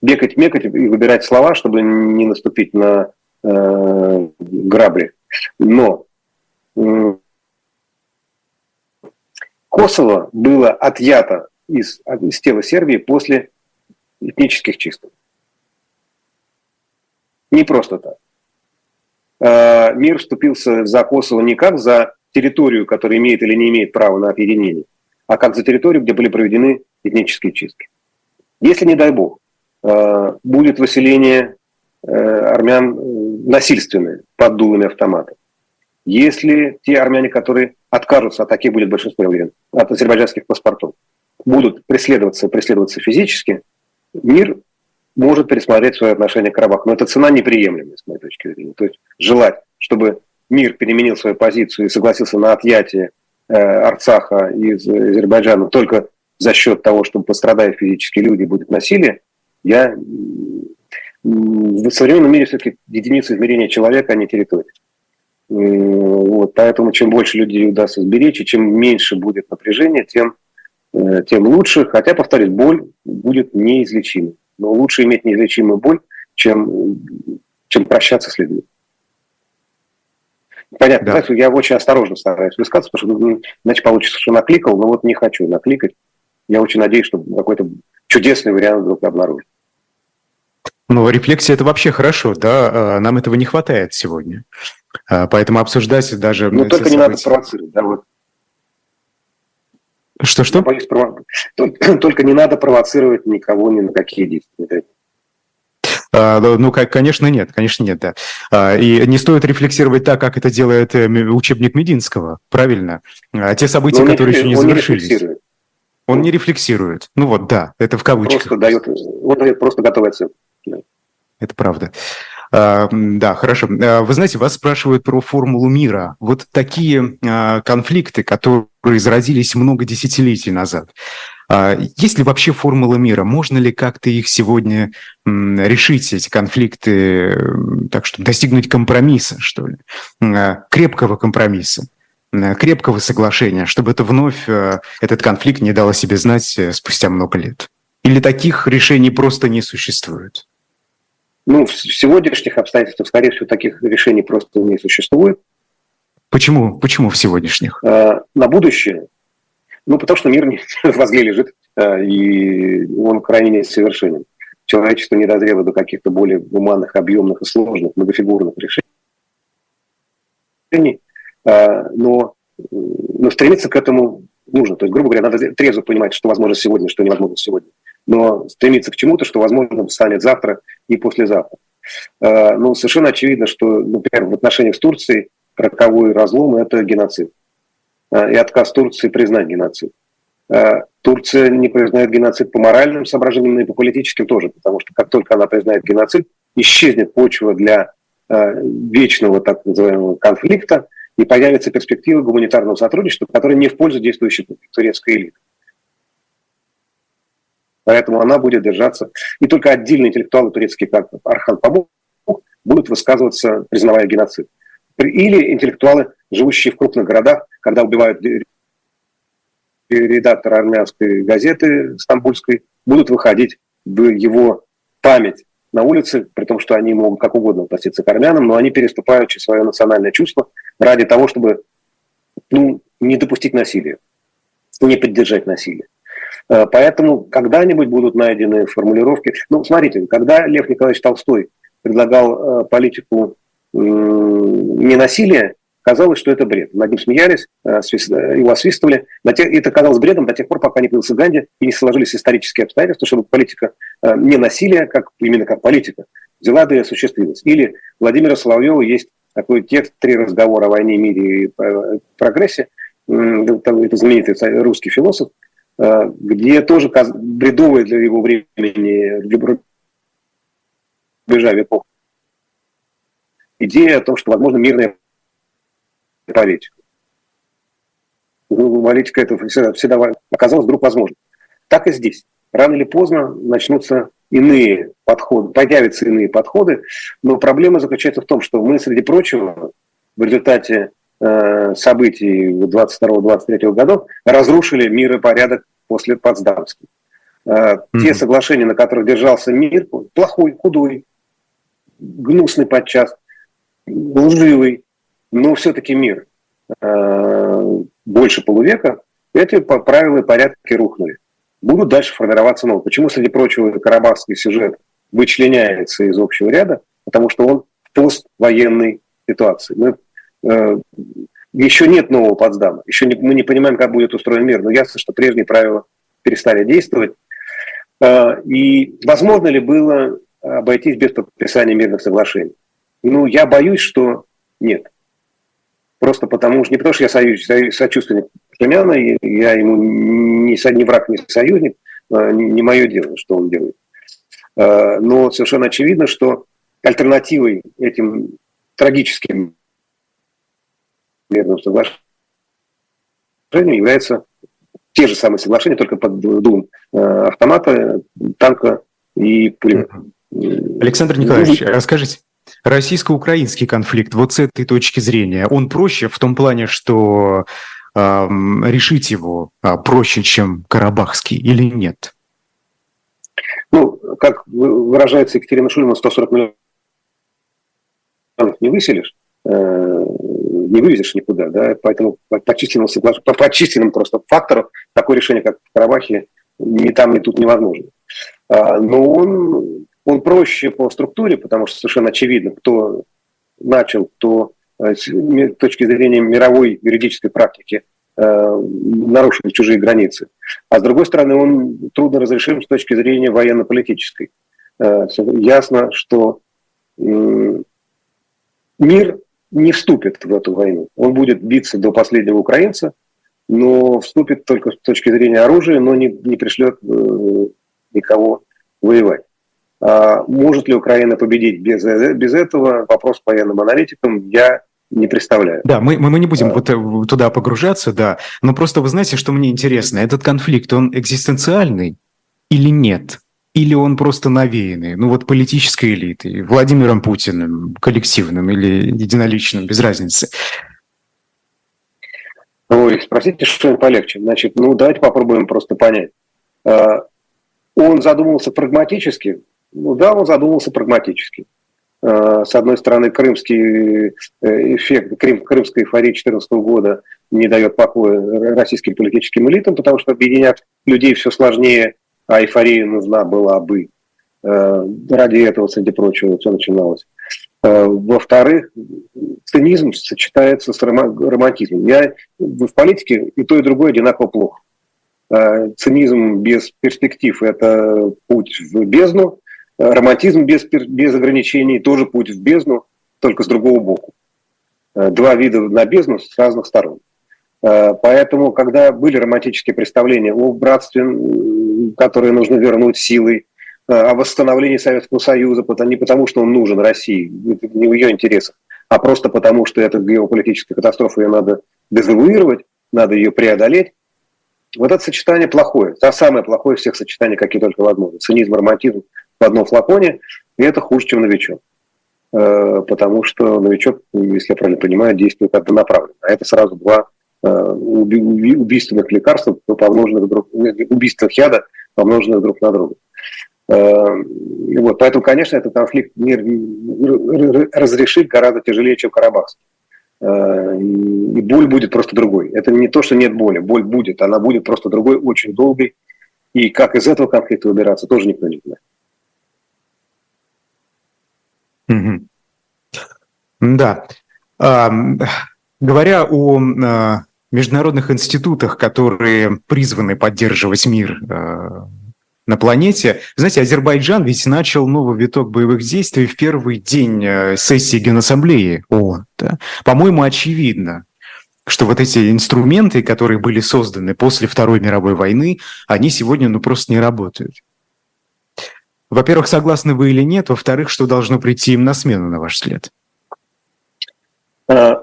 бегать, мекать и выбирать слова, чтобы не наступить на э, грабли. Но э, Косово было отъято из, из тела Сербии после этнических чисток. Не просто так. Э, мир вступился за Косово не как за территорию, которая имеет или не имеет права на объединение, а как за территорию, где были проведены этнические чистки. Если, не дай бог, э, будет выселение э, армян э, насильственное под дулами автоматов, если те армяне, которые откажутся, а таких будет большинство, я уверен, от азербайджанских паспортов, будут преследоваться, преследоваться физически, мир может пересмотреть свое отношение к Карабаху. Но это цена неприемлемая, с моей точки зрения. То есть желать, чтобы мир переменил свою позицию и согласился на отъятие э, Арцаха из Азербайджана только за счет того, что пострадают физические люди, будет насилие, Я в современном мире все-таки единица измерения человека, а не территория. Вот, поэтому чем больше людей удастся сберечь, и чем меньше будет напряжения, тем, э, тем лучше. Хотя, повторюсь, боль будет неизлечимой. Но лучше иметь неизлечимую боль, чем, чем прощаться с людьми. Понятно, да. знаете, я очень осторожно стараюсь высказываться, потому что ну, иначе получится, что накликал, но вот не хочу накликать. Я очень надеюсь, что какой-то чудесный вариант вдруг обнаружит. Ну, рефлексия – это вообще хорошо, да, а, нам этого не хватает сегодня. А, поэтому обсуждать даже... Ну, только не надо провоцировать, да, вот. Что-что? Только не надо провоцировать никого ни на какие действия. А, ну, конечно, нет, конечно, нет, да. А, и не стоит рефлексировать так, как это делает э, учебник Мединского, правильно? А те события, он которые не, еще не завершились. Не он не рефлексирует. Ну вот, да, это в кавычках. Просто дает, он дает просто готовый оценку. Это правда. Да, хорошо. Вы знаете, вас спрашивают про формулу мира. Вот такие конфликты, которые зародились много десятилетий назад, есть ли вообще формула мира? Можно ли как-то их сегодня решить, эти конфликты, так что достигнуть компромисса, что ли? А, крепкого компромисса, крепкого соглашения, чтобы это вновь, а, этот конфликт не дал о себе знать э, спустя много лет? Или таких решений просто не существует? Ну, в сегодняшних обстоятельствах, скорее всего, таких решений просто не существует. Почему? Почему в сегодняшних? На будущее ну, потому что мир не возле лежит, э, и он крайне несовершенен. Человечество не дозрело до каких-то более гуманных, объемных и сложных, многофигурных решений. Э, но, но стремиться к этому нужно. То есть, грубо говоря, надо трезво понимать, что возможно сегодня, что невозможно сегодня. Но стремиться к чему-то, что возможно станет завтра и послезавтра. Э, ну, совершенно очевидно, что, например, в отношениях с Турцией роковой разлом – это геноцид. Э, и отказ Турции признать геноцид. Э, Турция не признает геноцид по моральным соображениям, но и по политическим тоже, потому что как только она признает геноцид, исчезнет почва для э, вечного так называемого конфликта, и появится перспектива гуманитарного сотрудничества, которая не в пользу действующей турецкой элиты. Поэтому она будет держаться. И только отдельные интеллектуалы турецкие, как Архан Памук, будут высказываться, признавая геноцид. Или интеллектуалы, живущие в крупных городах, когда убивают редактора армянской газеты стамбульской, будут выходить в его память на улице, при том, что они могут как угодно относиться к армянам, но они переступают через свое национальное чувство ради того, чтобы ну, не допустить насилия, не поддержать насилие. Э, поэтому когда-нибудь будут найдены формулировки. Ну, смотрите, когда Лев Николаевич Толстой предлагал э, политику ненасилия, казалось, что это бред. Над ним смеялись, э, его освистывали. Это казалось бредом до тех пор, пока не появился Ганди и не сложились исторические обстоятельства, чтобы политика э, ненасилия, как, именно как политика, взяла да и осуществилась. Или Владимира Соловьева есть такой текст «Три разговора о войне, мире и прогрессе», это знаменитый русский философ, э, где тоже бредовая для его времени, для рубежа веков идея о том, что возможно мирная политика. Ну, политика это всегда, всегда оказалась вдруг возможно. Так и здесь. Рано или поздно начнутся иные подходы, появятся иные подходы, но проблема заключается в том, что мы, среди прочего, в результате э, событий 22-23 годов разрушили мир и порядок после Потсдамских. Э, mm-hmm. Те соглашения, на которых держался мир, плохой, худой, гнусный подчас, лживый, но все-таки мир э, больше полувека, эти правила и порядки рухнули. Будут дальше формироваться новые. Почему, среди прочего, карабахский сюжет вычленяется из общего ряда? Потому что он в поствоенной ситуации. Мы, э, еще нет нового Потсдама, еще не, мы не понимаем, как будет устроен мир, но ясно, что прежние правила перестали действовать. Э, и возможно ли было обойтись без подписания мирных соглашений? Ну, я боюсь, что нет. Просто потому что, не потому что я союз, сочувственник Шумяна, я ему не, не враг, не союзник, а, не, мое дело, что он делает. А, но совершенно очевидно, что альтернативой этим трагическим мирным соглашениям является те же самые соглашения, только под дулом а, автомата, танка и плюнуть. Александр Николаевич, ну, расскажите, российско-украинский конфликт вот с этой точки зрения, он проще в том плане, что э, решить его э, проще, чем карабахский или нет? Ну, как выражается Екатерина Шульман, 140 миллионов не выселишь, э, не вывезешь никуда, да, поэтому по численному, по, по численным просто факторам такое решение, как в Карабахе, ни там, ни тут невозможно. А, но он, он проще по структуре, потому что совершенно очевидно, кто начал, кто э, с точки зрения мировой юридической практики э, нарушил чужие границы. А с другой стороны, он трудно разрешим с точки зрения военно-политической. Ясно, что мир не вступит в эту войну. Он будет биться до последнего украинца, но вступит только с точки зрения оружия, но не, не пришлет э, никого воевать. А может ли Украина победить без, без этого? Вопрос по военным аналитикам я не представляю. Да, мы, мы, мы не будем а... вот туда погружаться, да. Но просто вы знаете, что мне интересно. Этот конфликт, он экзистенциальный или нет? или он просто навеянный, ну вот политической элитой, Владимиром Путиным, коллективным или единоличным, без разницы? Ой, спросите что-нибудь полегче. Значит, ну давайте попробуем просто понять. А, он задумывался прагматически? Ну да, он задумывался прагматически. А, с одной стороны, крымский э, эффект, крым, крымская эйфория 2014 года не дает покоя российским политическим элитам, потому что объединять людей все сложнее а эйфория нужна была бы. Э, ради этого, среди прочего, все начиналось. Э, во-вторых, цинизм сочетается с романтизмом. Я в политике и то, и другое одинаково плохо. Э, цинизм без перспектив – это путь в бездну. Романтизм без, без ограничений – тоже путь в бездну, только с другого боку. Два вида на бездну с разных сторон. Поэтому, когда были романтические представления о братстве которые нужно вернуть силой, э, о восстановлении Советского Союза, не потому, что он нужен России, не в ее интересах, а просто потому, что это геополитическая катастрофа, ее надо дезавуировать, надо ее преодолеть. Вот это сочетание плохое, это самое плохое из всех сочетаний, какие только возможно. Цинизм, романтизм в одном флаконе, и это хуже, чем новичок. Э, потому что новичок, если я правильно понимаю, действует однонаправленно. А это сразу два э, убийственных лекарств, помноженных друг, убийственных яда, помноженных друг на друга. Э, вот, поэтому, конечно, этот конфликт мир разрешить гораздо тяжелее, чем Карабахский. И боль будет просто другой. Это не то, что нет боли. Боль будет. Она будет просто другой, очень долгой. И как из этого конфликта выбираться, тоже никто не знает. Угу. Да. А, говоря о а, международных институтах, которые призваны поддерживать мир э, на планете. Знаете, Азербайджан ведь начал новый виток боевых действий в первый день э, сессии Генассамблеи ООН. Да? По-моему, очевидно, что вот эти инструменты, которые были созданы после Второй мировой войны, они сегодня ну просто не работают. Во-первых, согласны вы или нет? Во-вторых, что должно прийти им на смену, на ваш взгляд? А,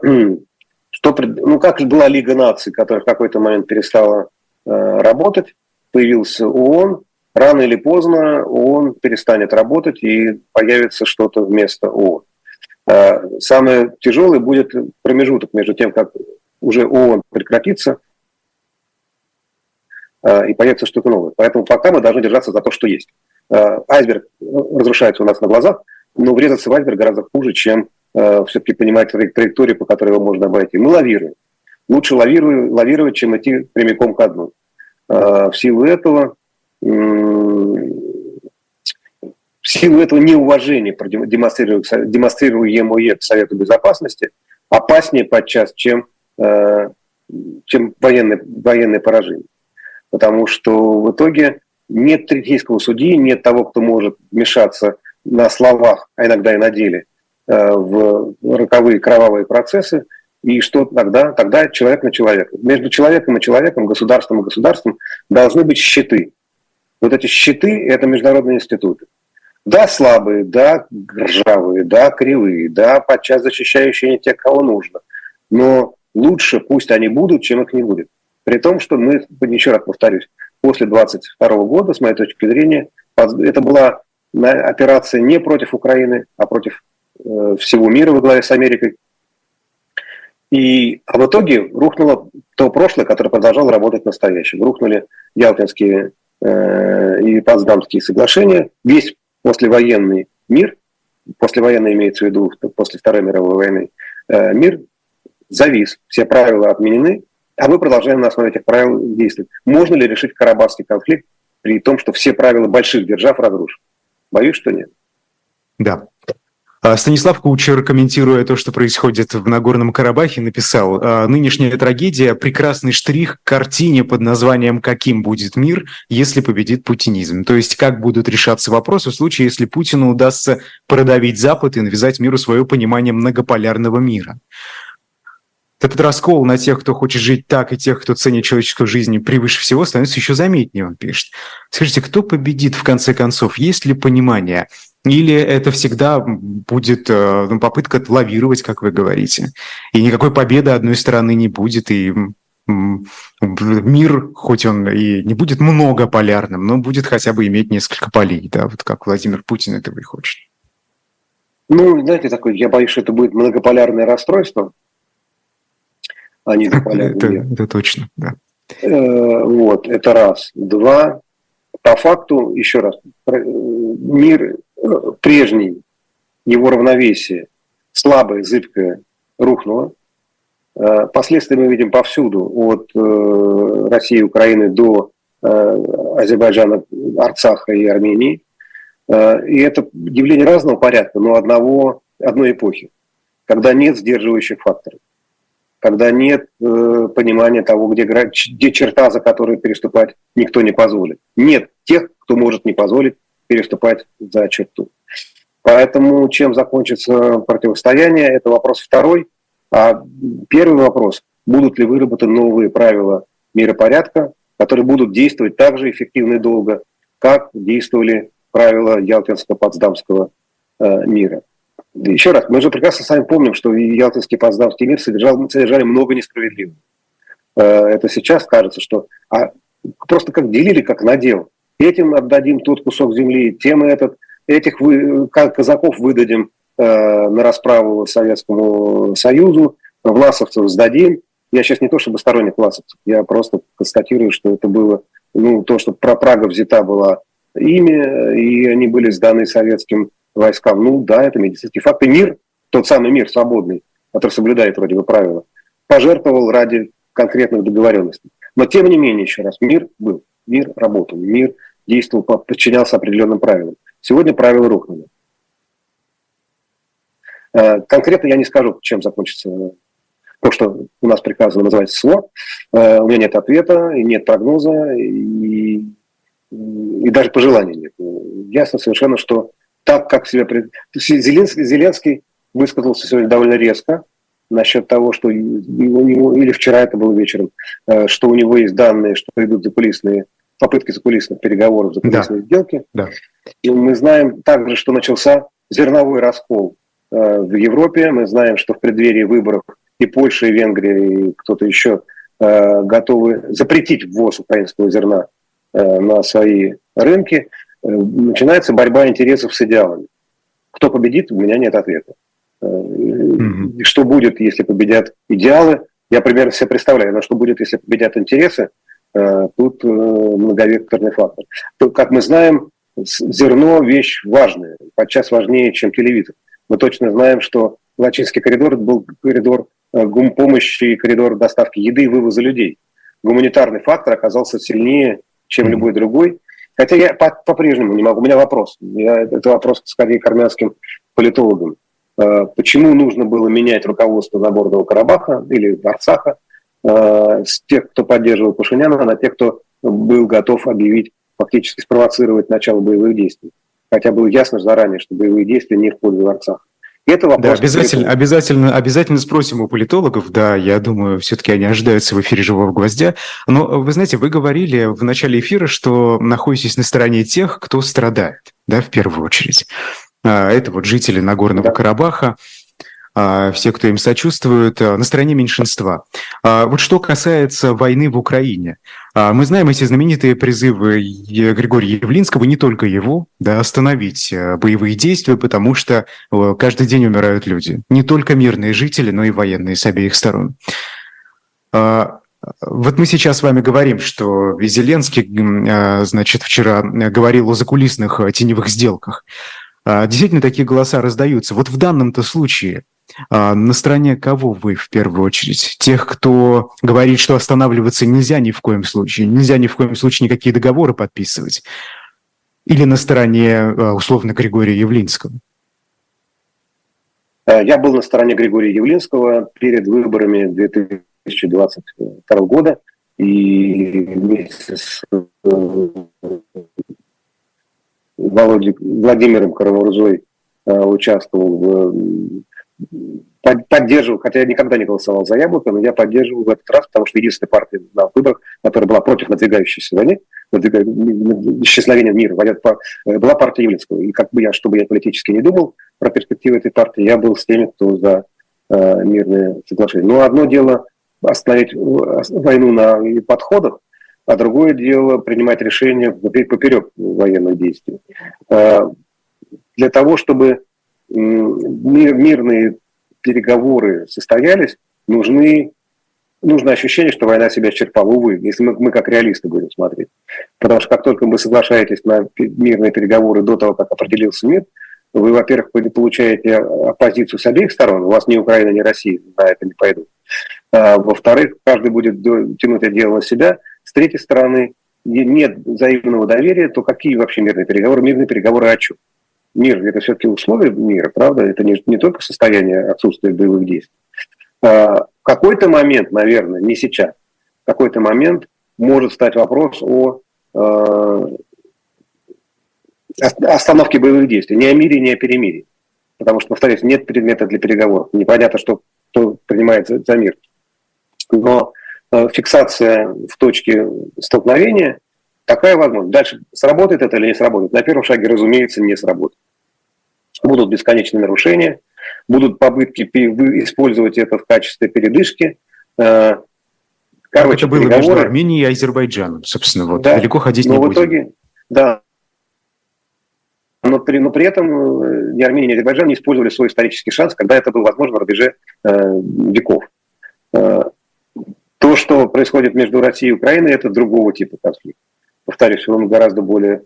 что, ну, как была Лига наций, которая в какой-то момент перестала э, работать, появился ООН, рано или поздно ООН перестанет работать и появится что-то вместо ООН. Э, самое тяжелое будет промежуток между тем, как уже ООН прекратится, э, и появится что-то новое. Поэтому пока мы должны держаться за то, что есть. Э, айсберг ну, разрушается у нас на глазах, но врезаться в айсберг гораздо хуже, чем э, все-таки понимать траекторию, по которой его можно обойти. Мы лавируем. Лучше лавирую, лавировать, чем идти прямиком к дну. Э, в силу этого в силу этого неуважения, демонстрируемое к Совету Безопасности, опаснее подчас, чем, э, чем военное, военное поражение. Потому что в итоге нет третейского судьи, нет того, кто может вмешаться на словах, а иногда и на деле, Э, в роковые кровавые процессы, и что тогда? Тогда человек на человека. Между человеком и человеком, государством и государством должны быть щиты. Вот эти щиты – это международные институты. Да, слабые, да, ржавые, да, кривые, да, подчас защищающие не тех, кого нужно. Но лучше пусть они будут, чем их не будет. При том, что мы, еще раз повторюсь, после 22 года, с моей точки зрения, Это была операция не против Украины, а против э, всего мира во главе с Америкой. И, а в итоге рухнуло то прошлое, которое продолжало работать в настоящем. Рухнули Ялтинские э, и Потсдамские соглашения. Весь послевоенный мир, послевоенный имеется в виду после Второй мировой войны, э, мир завис. Все правила отменены, а мы продолжаем на основе этих правил действовать. Можно ли решить Карабахский конфликт при том, что все правила больших держав разрушены? Боюсь, что нет. Да. А, Станислав Кучер, комментируя то, что происходит в Нагорном Карабахе, написал, «А, «Нынешняя трагедия – прекрасный штрих к картине под названием «Каким будет мир, если победит путинизм?». То есть, как будут решаться вопросы в случае, если Путину удастся продавить Запад и навязать миру свое понимание многополярного мира. Этот раскол на тех, кто хочет жить так, и тех, кто ценит человеческую жизнь превыше всего, становится еще заметнее, он пишет. Скажите, кто победит в конце концов? Есть ли понимание? Или это всегда будет э, ну, попытка лавировать, как вы говорите? И никакой победы одной стороны не будет, и мир, хоть он и не будет многополярным, но будет хотя бы иметь несколько полей, да, вот как Владимир Путин этого и хочет. Ну, знаете, такой, я боюсь, что это будет многополярное расстройство, не двуполярный это. Это точно, да. Э, вот, это раз. Два, по факту, еще раз, мир э, прежний, его равновесие, слабое, зыбкое, рухнуло. Э, последствия мы видим повсюду, от России, Украины до Азербайджана, Арцаха и Армении. И это явление разного порядка, но одного, одной эпохи, когда нет сдерживающих факторов когда нет э, понимания того, где, где черта, за которую переступать никто не позволит. Нет тех, кто может не позволить переступать за черту. Поэтому чем закончится противостояние, это вопрос второй. А первый вопрос, будут ли выработаны новые правила миропорядка, которые будут действовать так же эффективно и долго, как действовали правила Ялтинско-Потсдамского э, мира. Еще раз, мы же прекрасно сами помним, что Ялтинский Потсдамский мир содержал, содержали много несправедливого. Э, это сейчас кажется, что а просто как делили, как надел. Этим отдадим тот кусок земли, тем этот, этих вы, казаков выдадим э, на расправу Советскому Союзу, власовцев сдадим. Я сейчас не то чтобы сторонник власовцев, я просто констатирую, что это было, ну, то, что про Прага взята была ими, и они были сданы советским войскам. Ну да, это медицинский факт. И мир, тот самый мир свободный, который соблюдает вроде бы правила, пожертвовал ради конкретных договоренностей. Но тем не менее, еще раз, мир был, мир работал, мир действовал, подчинялся определенным правилам. Сегодня правила рухнули. Э, конкретно я не скажу, чем закончится то, что у нас приказано называть СВО. Э, у меня нет ответа, и нет прогноза, и, и даже пожеланий нет. Ясно совершенно, что так, как себя... Зеленский, Зеленский высказался сегодня довольно резко насчет того, что у него, или вчера это было вечером, э, что у него есть данные, что идут закулисные попытки закулисных переговоров, закулисные да. сделки. Да. И мы знаем также, что начался зерновой раскол э, в Европе. Мы знаем, что в преддверии выборов и Польша, и Венгрия, и кто-то еще э, готовы запретить ввоз украинского зерна на свои рынки. Э, начинается борьба интересов с идеалами. Кто победит, у меня нет ответа. Mm-hmm. Что будет, если победят идеалы? Я примерно себе представляю, но что будет, если победят интересы? Э, тут многовекторный фактор. Как мы знаем, зерно – вещь важная, подчас важнее, чем телевизор. Мы точно знаем, что Лачинский коридор был коридор гумпомощи и коридор доставки еды и вывоза людей. Гуманитарный фактор оказался сильнее, чем любой другой – Хотя я по-прежнему не могу. У меня вопрос. Я, это вопрос скорее к армянским политологам. Э, почему нужно было менять руководство Наборного Карабаха или Арцаха э, с тех, кто поддерживал Пашиняна, на тех, кто был готов объявить, фактически спровоцировать начало боевых действий? Хотя было ясно заранее, что боевые действия не в пользу Арцаха. Это вопрос. Да, обязательно, обязательно, обязательно спросим у политологов. Да, я думаю, все-таки они ожидаются в эфире «Живого гвоздя». Но, вы знаете, вы говорили в начале эфира, что находитесь на стороне тех, кто страдает, да, в первую очередь. А, это вот жители Нагорного да. Карабаха. А, все, кто им сочувствует, а, на стороне меньшинства. А, вот что касается войны в Украине. Мы знаем эти знаменитые призывы Григория Явлинского, не только его, да, остановить боевые действия, потому что каждый день умирают люди. Не только мирные жители, но и военные с обеих сторон. Вот мы сейчас с вами говорим, что Зеленский, значит, вчера говорил о закулисных теневых сделках. Действительно, такие голоса раздаются. Вот в данном-то случае на стороне кого вы в первую очередь? Тех, кто говорит, что останавливаться нельзя ни в коем случае, нельзя ни в коем случае никакие договоры подписывать? Или на стороне, а, условно, Григория Явлинского? Э, я был на стороне Григория Явлинского перед выборами 2022 года. И вместе с э, Володей, Владимиром Карамурзой э, участвовал в поддерживал, хотя я никогда не голосовал за Яблоко, но я поддерживал в этот раз, потому что единственная партия на выборах, которая была против надвигающейся войны, исчезновения мира, э, была партия Явлинского. И как бы я, чтобы я политически не думал про перспективы этой партии, я был с теми, кто за э, мирное соглашение. Но одно дело остановить войну на подходах, а другое дело принимать решения поперек военных действий. Э, для того, чтобы мирные переговоры состоялись, нужны, нужно ощущение, что война себя исчерпала. Увы, если мы, мы как реалисты будем смотреть. Потому что как только вы соглашаетесь на мирные переговоры до того, как определился мир, вы, во-первых, получаете оппозицию с обеих сторон, у вас ни Украина, ни Россия на это не пойдут. А, во-вторых, каждый будет тянуть это дело на себя. С третьей стороны, нет взаимного доверия, то какие вообще мирные переговоры? Мирные переговоры о чем? Мир – это все-таки условия мира, правда? Это не, не только состояние отсутствия боевых действий. А, в какой-то момент, наверное, не сейчас, в какой-то момент может стать вопрос о э, остановке боевых действий. Не о мире, не о перемирии. Потому что, повторюсь, нет предмета для переговоров. Непонятно, что кто принимает за, за мир. Но э, фиксация в точке столкновения – Такая возможность. Дальше, сработает это или не сработает? На первом шаге, разумеется, не сработает. Будут бесконечные нарушения, будут попытки использовать это в качестве передышки. Э, короче, это было переговоры. между Арменией и Азербайджаном, собственно. Вот. Да, Далеко ходить но не в будем. итоге, да. Но при, но при этом э, ни Армения, ни Азербайджан не использовали свой исторический шанс, когда это было возможно на рубеже э, веков. Э, то, что происходит между Россией и Украиной, это другого типа конфликт повторюсь, он гораздо более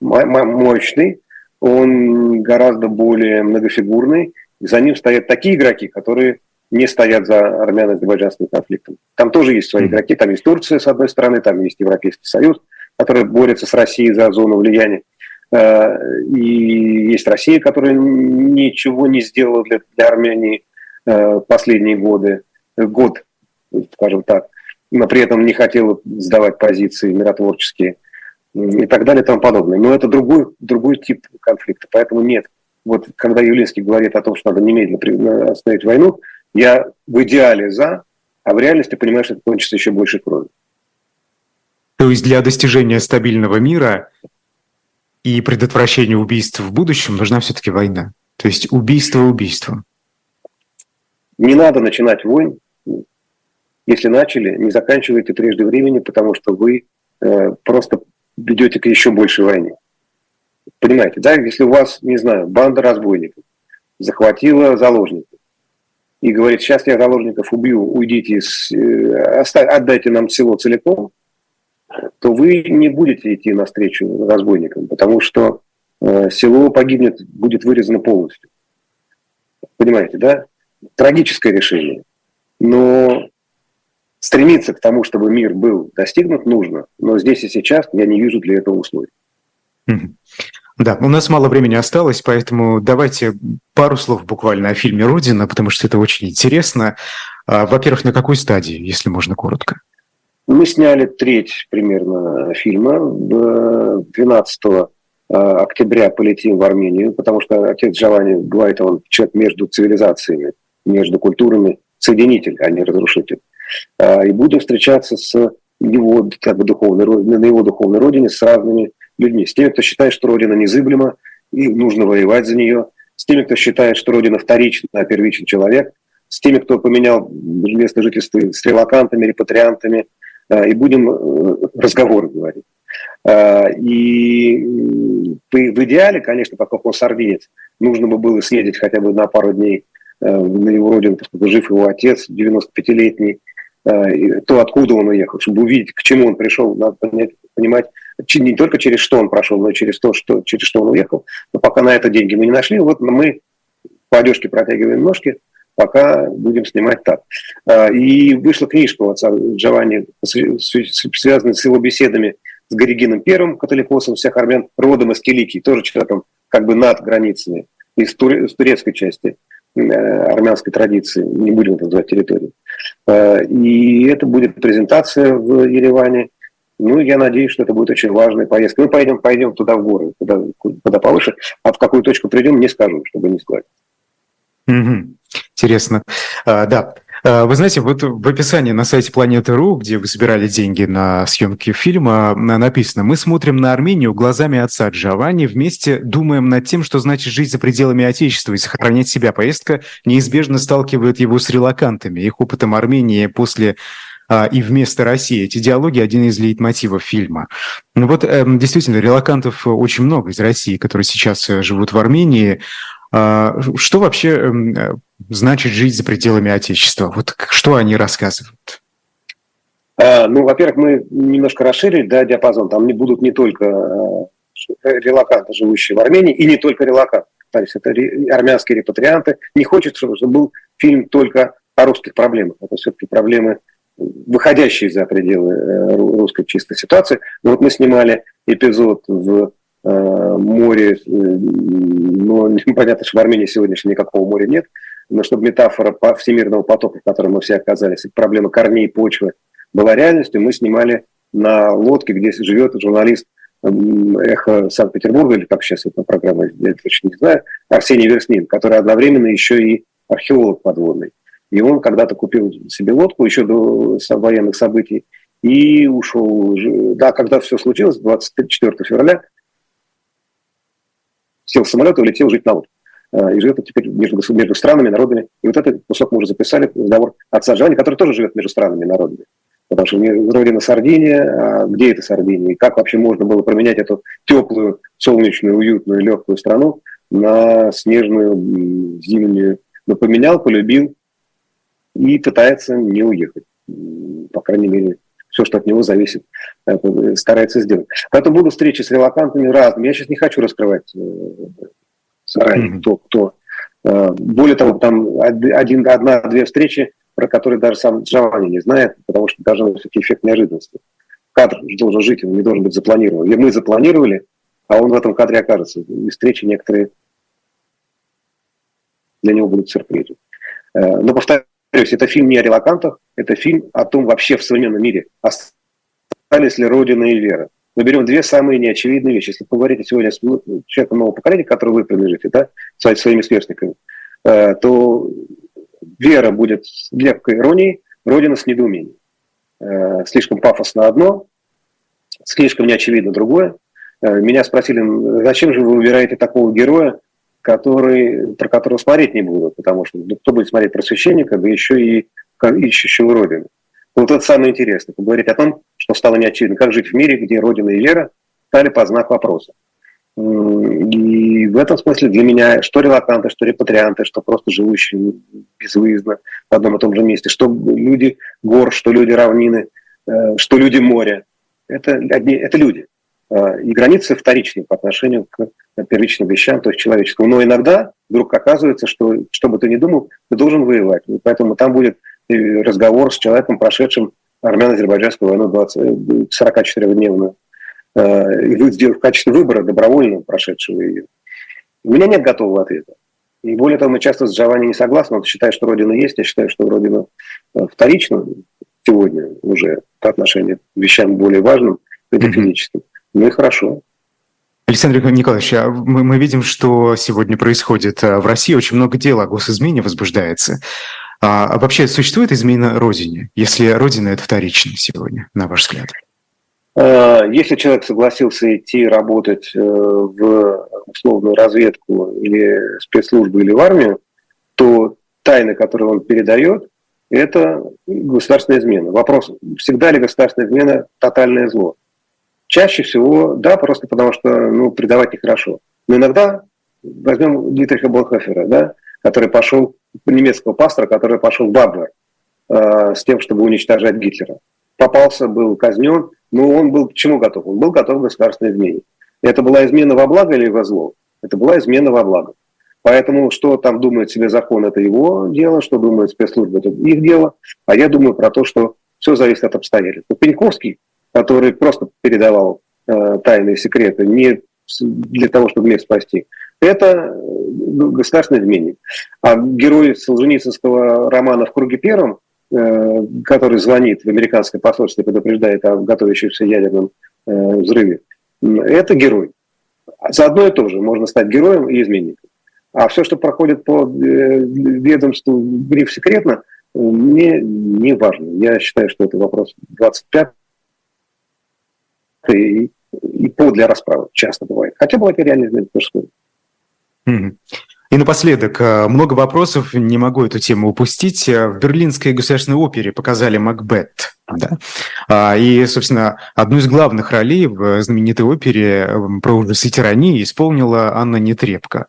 мощный, он гораздо более многофигурный. За ним стоят такие игроки, которые не стоят за армяно-азербайджанским конфликтом. Там тоже есть свои игроки, там есть Турция, с одной стороны, там есть Европейский Союз, который борется с Россией за зону влияния. Э, и есть Россия, которая ничего не сделала для, для Армении э, последние годы, год, скажем так но при этом не хотела сдавать позиции миротворческие и так далее и тому подобное. Но это другой, другой тип конфликта, поэтому нет. Вот когда Юлинский говорит о том, что надо немедленно остановить войну, я в идеале за, а в реальности понимаю, что это кончится еще больше крови. То есть для достижения стабильного мира и предотвращения убийств в будущем нужна все-таки война. То есть убийство убийством. Не надо начинать войн, если начали, не заканчивайте прежде времени, потому что вы э, просто ведете к еще большей войне. Понимаете, да? Если у вас, не знаю, банда разбойников захватила заложников и говорит, сейчас я заложников убью, уйдите, с, э, отдайте нам село целиком, то вы не будете идти навстречу разбойникам, потому что э, село погибнет, будет вырезано полностью. Понимаете, да? Трагическое решение. Но стремиться к тому, чтобы мир был достигнут, нужно. Но здесь и сейчас я не вижу для этого условий. Да, у нас мало времени осталось, поэтому давайте пару слов буквально о фильме «Родина», потому что это очень интересно. А, во-первых, на какой стадии, если можно коротко? Мы сняли треть примерно фильма. 12 а, октября полетим в Армению, потому что отец Джованни говорит, он человек между цивилизациями, между культурами, соединитель, а не разрушитель. А, и будем встречаться с его как бы духовной, на его духовной родине с разными людьми. С теми, кто считает, что Родина незыблема, и нужно воевать за нее, с теми, кто считает, что Родина вторична, а первичен человек, с теми, кто поменял место жительства с релакантами, репатриантами, и будем разговоры говорить. И в идеале, конечно, поскольку он сардинец, нужно бы было съездить хотя бы на пару дней на его родину, поскольку жив его отец, 95-летний, то, откуда он уехал, чтобы увидеть, к чему он пришел, надо понять, понимать, не только через что он прошел, но и через то, что, через что он уехал. Но пока на это деньги мы не нашли, вот мы по одежке протягиваем ножки, пока будем снимать так. А, и вышла книжка у отца Джованни, связанная с его беседами с Горигином Первым, католикосом всех армян, родом из Киликии, тоже человеком как бы над границами, из, турецкой части э, армянской традиции, не будем это называть территорией. А, и это будет презентация в Ереване, ну, я надеюсь, что это будет очень важная поездка. Мы поедем, пойдем туда в горы, куда, куда повыше. А в какую точку придем, не скажу, чтобы не сказать. Угу. Интересно. А, да. А, вы знаете, вот в описании на сайте Планеты.ру, где вы собирали деньги на съемки фильма, написано «Мы смотрим на Армению глазами отца Джованни, вместе думаем над тем, что значит жить за пределами Отечества и сохранять себя. Поездка неизбежно сталкивает его с релакантами. Их опытом Армении после а, и вместо России. Эти диалоги – один из лейтмотивов фильма. Ну вот эм, действительно, релакантов очень много из России, которые сейчас э, живут в Армении. А, что вообще эм, э, значит жить за пределами Отечества? Вот что они рассказывают? А, ну, во-первых, мы немножко расширили да, диапазон. Там не будут не только э, релаканты, живущие в Армении, и не только релаканты. То есть это армянские репатрианты. Не хочется, чтобы был фильм только о русских проблемах. Это все-таки проблемы выходящие за пределы э, русской чистой ситуации. Но вот мы снимали эпизод в э, море, ну, понятно, что в Армении сегодня никакого моря нет, но чтобы метафора всемирного потока, в котором мы все оказались, проблема корней почвы была реальностью, мы снимали на лодке, где живет журналист «Эхо Санкт-Петербурга», или как сейчас эта программа, я точно не знаю, Арсений Верснин, который одновременно еще и археолог подводный. И он когда-то купил себе лодку еще до военных событий и ушел. Да, когда все случилось, 24 февраля, сел в самолет и улетел жить на лодку. А, и живет теперь между, между странами, народами. И вот этот кусок мы уже записали, разговор отца Джани, который тоже живет между странами народами. Потому что родина Сардиния, а где это Сардиния? И как вообще можно было променять эту теплую, солнечную, уютную, легкую страну на снежную, зимнюю? Но поменял, полюбил, и пытается не уехать. По крайней мере, все, что от него зависит, э, старается сделать. Поэтому будут встречи с релакантами разными. Я сейчас не хочу раскрывать э, заранее, mm-hmm. кто, кто. Э, более того, там один, одна-две встречи, про которые даже сам Джованни не знает, потому что должен быть эффект неожиданности. Кадр должен жить, он не должен быть запланирован. И мы запланировали, а он в этом кадре окажется. И встречи некоторые для него будут сюрпризом. Но повторяю, то есть это фильм не о релакантах, это фильм о том вообще в современном мире, остались ли Родина и вера. Мы берем две самые неочевидные вещи. Если поговорите сегодня с человеком нового поколения, которому вы принадлежите, да, своими сверстниками, э, то вера будет с легкой иронией, Родина с недоумением. Э, слишком пафосно одно, слишком неочевидно другое. Э, меня спросили, зачем же вы выбираете такого героя, который, про которого смотреть не будут, потому что ну, кто будет смотреть про священника, да еще и ищущего Родину. Вот это самое интересное, поговорить о том, что стало неочевидно, как жить в мире, где Родина и вера стали под знак вопроса. И в этом смысле для меня что релаканты, что репатрианты, что просто живущие безвыездно в одном и том же месте, что люди гор, что люди равнины, э, что люди моря. Это, это люди. Э, и границы вторичны по отношению к первичным вещам, то есть человеческому. Но иногда вдруг оказывается, что, что бы ты ни думал, ты должен воевать. И поэтому там будет э, разговор с человеком, прошедшим армяно-азербайджанскую войну 44-дневную. Э, сделали в качестве выбора добровольно прошедшего ее. У меня нет готового ответа. И более того, мы часто с Джованни не согласны. Он считает, что Родина есть, я считаю, что Родина вторична сегодня уже по отношению к вещам более важным, метафизическим. Mm-hmm. Ну и хорошо. Александр Николаевич, а мы, мы видим, что сегодня происходит а, в России. Очень много дел о госизмене возбуждается. А, а вообще существует измена Родине, если Родина – это вторично сегодня, на ваш взгляд? А, если человек согласился идти работать э, в условную разведку или спецслужбу или в армию, то тайны, которые он передает, это государственная измена. Вопрос, всегда ли государственная измена тотальное зло? Чаще всего, да, просто потому что ну, предавать нехорошо. Но иногда, возьмем Дитриха Болхофера, да, который пошел, немецкого пастора, который пошел в Бабвер э, с тем, чтобы уничтожать Гитлера. Попался, был казнен, но он был к чему готов? Он был готов к государственной измене. Это была измена во благо или во зло? Это была измена во благо. Поэтому что там думает себе закон, это его дело, что думает спецслужба, это их дело. А я думаю про то, что все зависит от обстоятельств. Пеньковский, который просто передавал э, тайные секреты не для того, чтобы мир спасти, это ну, государственный изменник. А герой Солженицынского романа «В круге первом», э, который звонит в американское посольство и предупреждает о готовящемся ядерном э, взрыве, это герой. Заодно и то же можно стать героем и изменником. А все, что проходит по э, ведомству бриф секретно, мне не важно. Я считаю, что это вопрос 25 и, и повод для расправы часто бывает. Хотя бывает и изменить то, что и напоследок, э, много вопросов, не могу эту тему упустить. Э, в Берлинской государственной опере показали Макбет. Да? А, и, собственно, одну из главных ролей в знаменитой опере про ужасы тирании исполнила Анна Нетребко.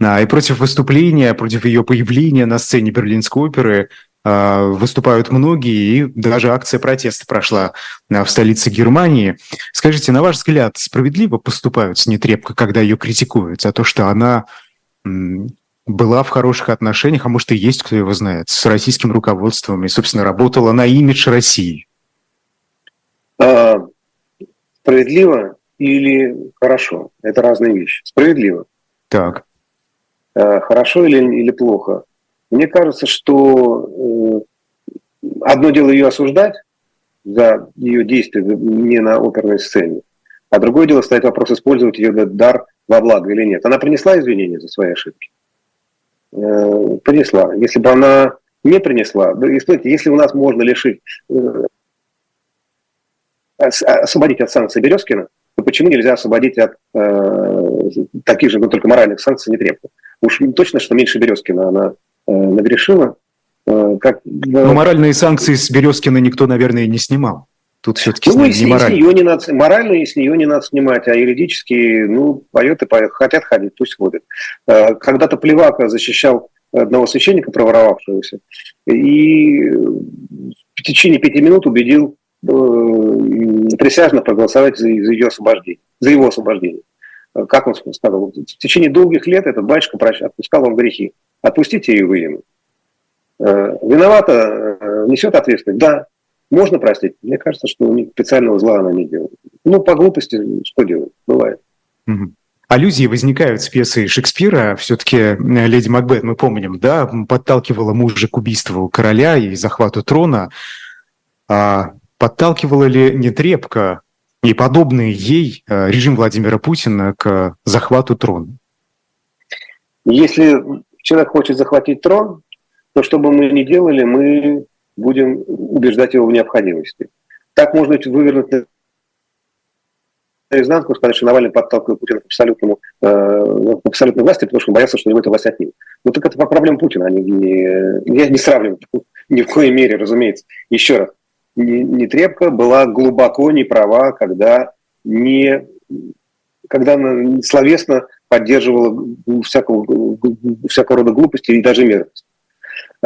А, и против выступления, против ее появления на сцене Берлинской оперы выступают многие, и даже акция протеста прошла в столице Германии. Скажите, на ваш взгляд, справедливо поступают с Нетребко, когда ее критикуют за то, что она была в хороших отношениях, а может и есть, кто его знает, с российским руководством и, собственно, работала на имидж России? А, справедливо или хорошо? Это разные вещи. Справедливо. Так. А, хорошо или, или плохо? Мне кажется, что э, одно дело ее осуждать за ее действия не на оперной сцене, а другое дело стоит вопрос, использовать ее дар во благо или нет. Она принесла извинения за свои ошибки? Э, принесла. Если бы она не принесла, если у нас можно лишить, э, освободить от санкций Березкина, то почему нельзя освободить от э, таких же, но только моральных санкций не требует? Уж точно, что меньше Березкина она нагрешила. Э, как, Но моральные санкции с Березкина никто, наверное, не снимал. Тут все-таки ну, с, не морально. С нее не надо, морально и с нее не надо снимать, а юридически, ну, поет и поет. Хотят ходить, пусть ходят. Э, когда-то Плевака защищал одного священника, проворовавшегося, и в течение пяти минут убедил э, присяжных проголосовать за, за ее освобождение, за его освобождение. Э, как он сказал? В течение долгих лет этот батюшка отпускал вам грехи. Отпустите ее вы Виновата, несет ответственность? Да. Можно простить? Мне кажется, что у них специального зла она не делает. Ну, по глупости что делать? Бывает. Угу. Аллюзии возникают с пьесы Шекспира. Все-таки э, леди Макбет, мы помним, да, подталкивала мужа к убийству короля и захвату трона. А подталкивала ли не трепка и подобные ей э, режим Владимира Путина к захвату трона? Если человек хочет захватить трон, то что бы мы ни делали, мы будем убеждать его в необходимости. Так можно вывернуть наизнанку, сказать, что Навальный подталкивает Путина к абсолютному, э, к абсолютной власти, потому что он боялся, что у него эта власть отнимет. Ну так это проблема Путина, они не, я не сравниваю ни в коей мере, разумеется. Еще раз, не, не трепка была глубоко не права, когда не когда она словесно поддерживала всякого, всякого рода глупости и даже мерзость.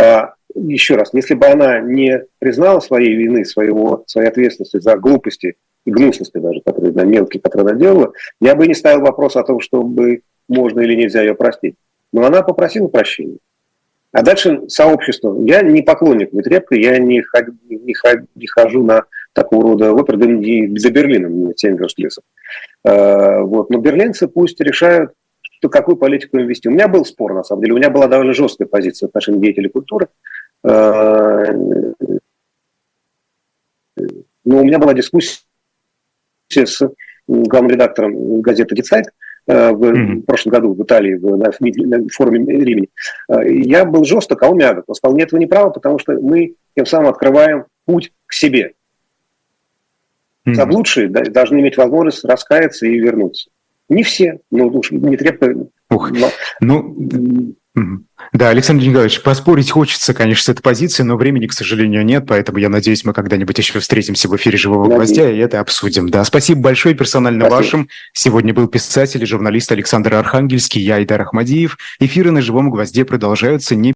А, еще раз, если бы она не признала своей вины, своего, своей ответственности за глупости и гнусности даже, которые да, мелкие, которые она делала, я бы не ставил вопрос о том, чтобы можно или нельзя ее простить. Но она попросила прощения. А дальше сообщество. Я не поклонник Нетребко, я не, хожу, не хожу на такого рода оперы, да не за Берлином, не 7 верст лесов. А, вот. Но берлинцы пусть решают, что какую политику им вести. У меня был спор, на самом деле. У меня была довольно жесткая позиция в отношении деятелей культуры. А, но у меня была дискуссия с главным редактором газеты «Дицайт», а, в mm-hmm. прошлом году в Италии в, на, на форуме Римени. Я был жесток, а он мягок. Он сказал, нет, вы не правы, потому что мы тем самым открываем путь к себе. Mm-hmm. Заблудшие должны иметь возможность раскаяться и вернуться. Не все, ну уж не требует. Ух, ну, да, Александр Николаевич, поспорить хочется, конечно, с этой позицией, но времени, к сожалению, нет, поэтому я надеюсь, мы когда-нибудь еще встретимся в эфире «Живого надеюсь. гвоздя» и это обсудим. Да, спасибо большое, персонально спасибо. вашим. Сегодня был писатель и журналист Александр Архангельский, я Идар Ахмадиев. Эфиры на «Живом гвозде» продолжаются. Не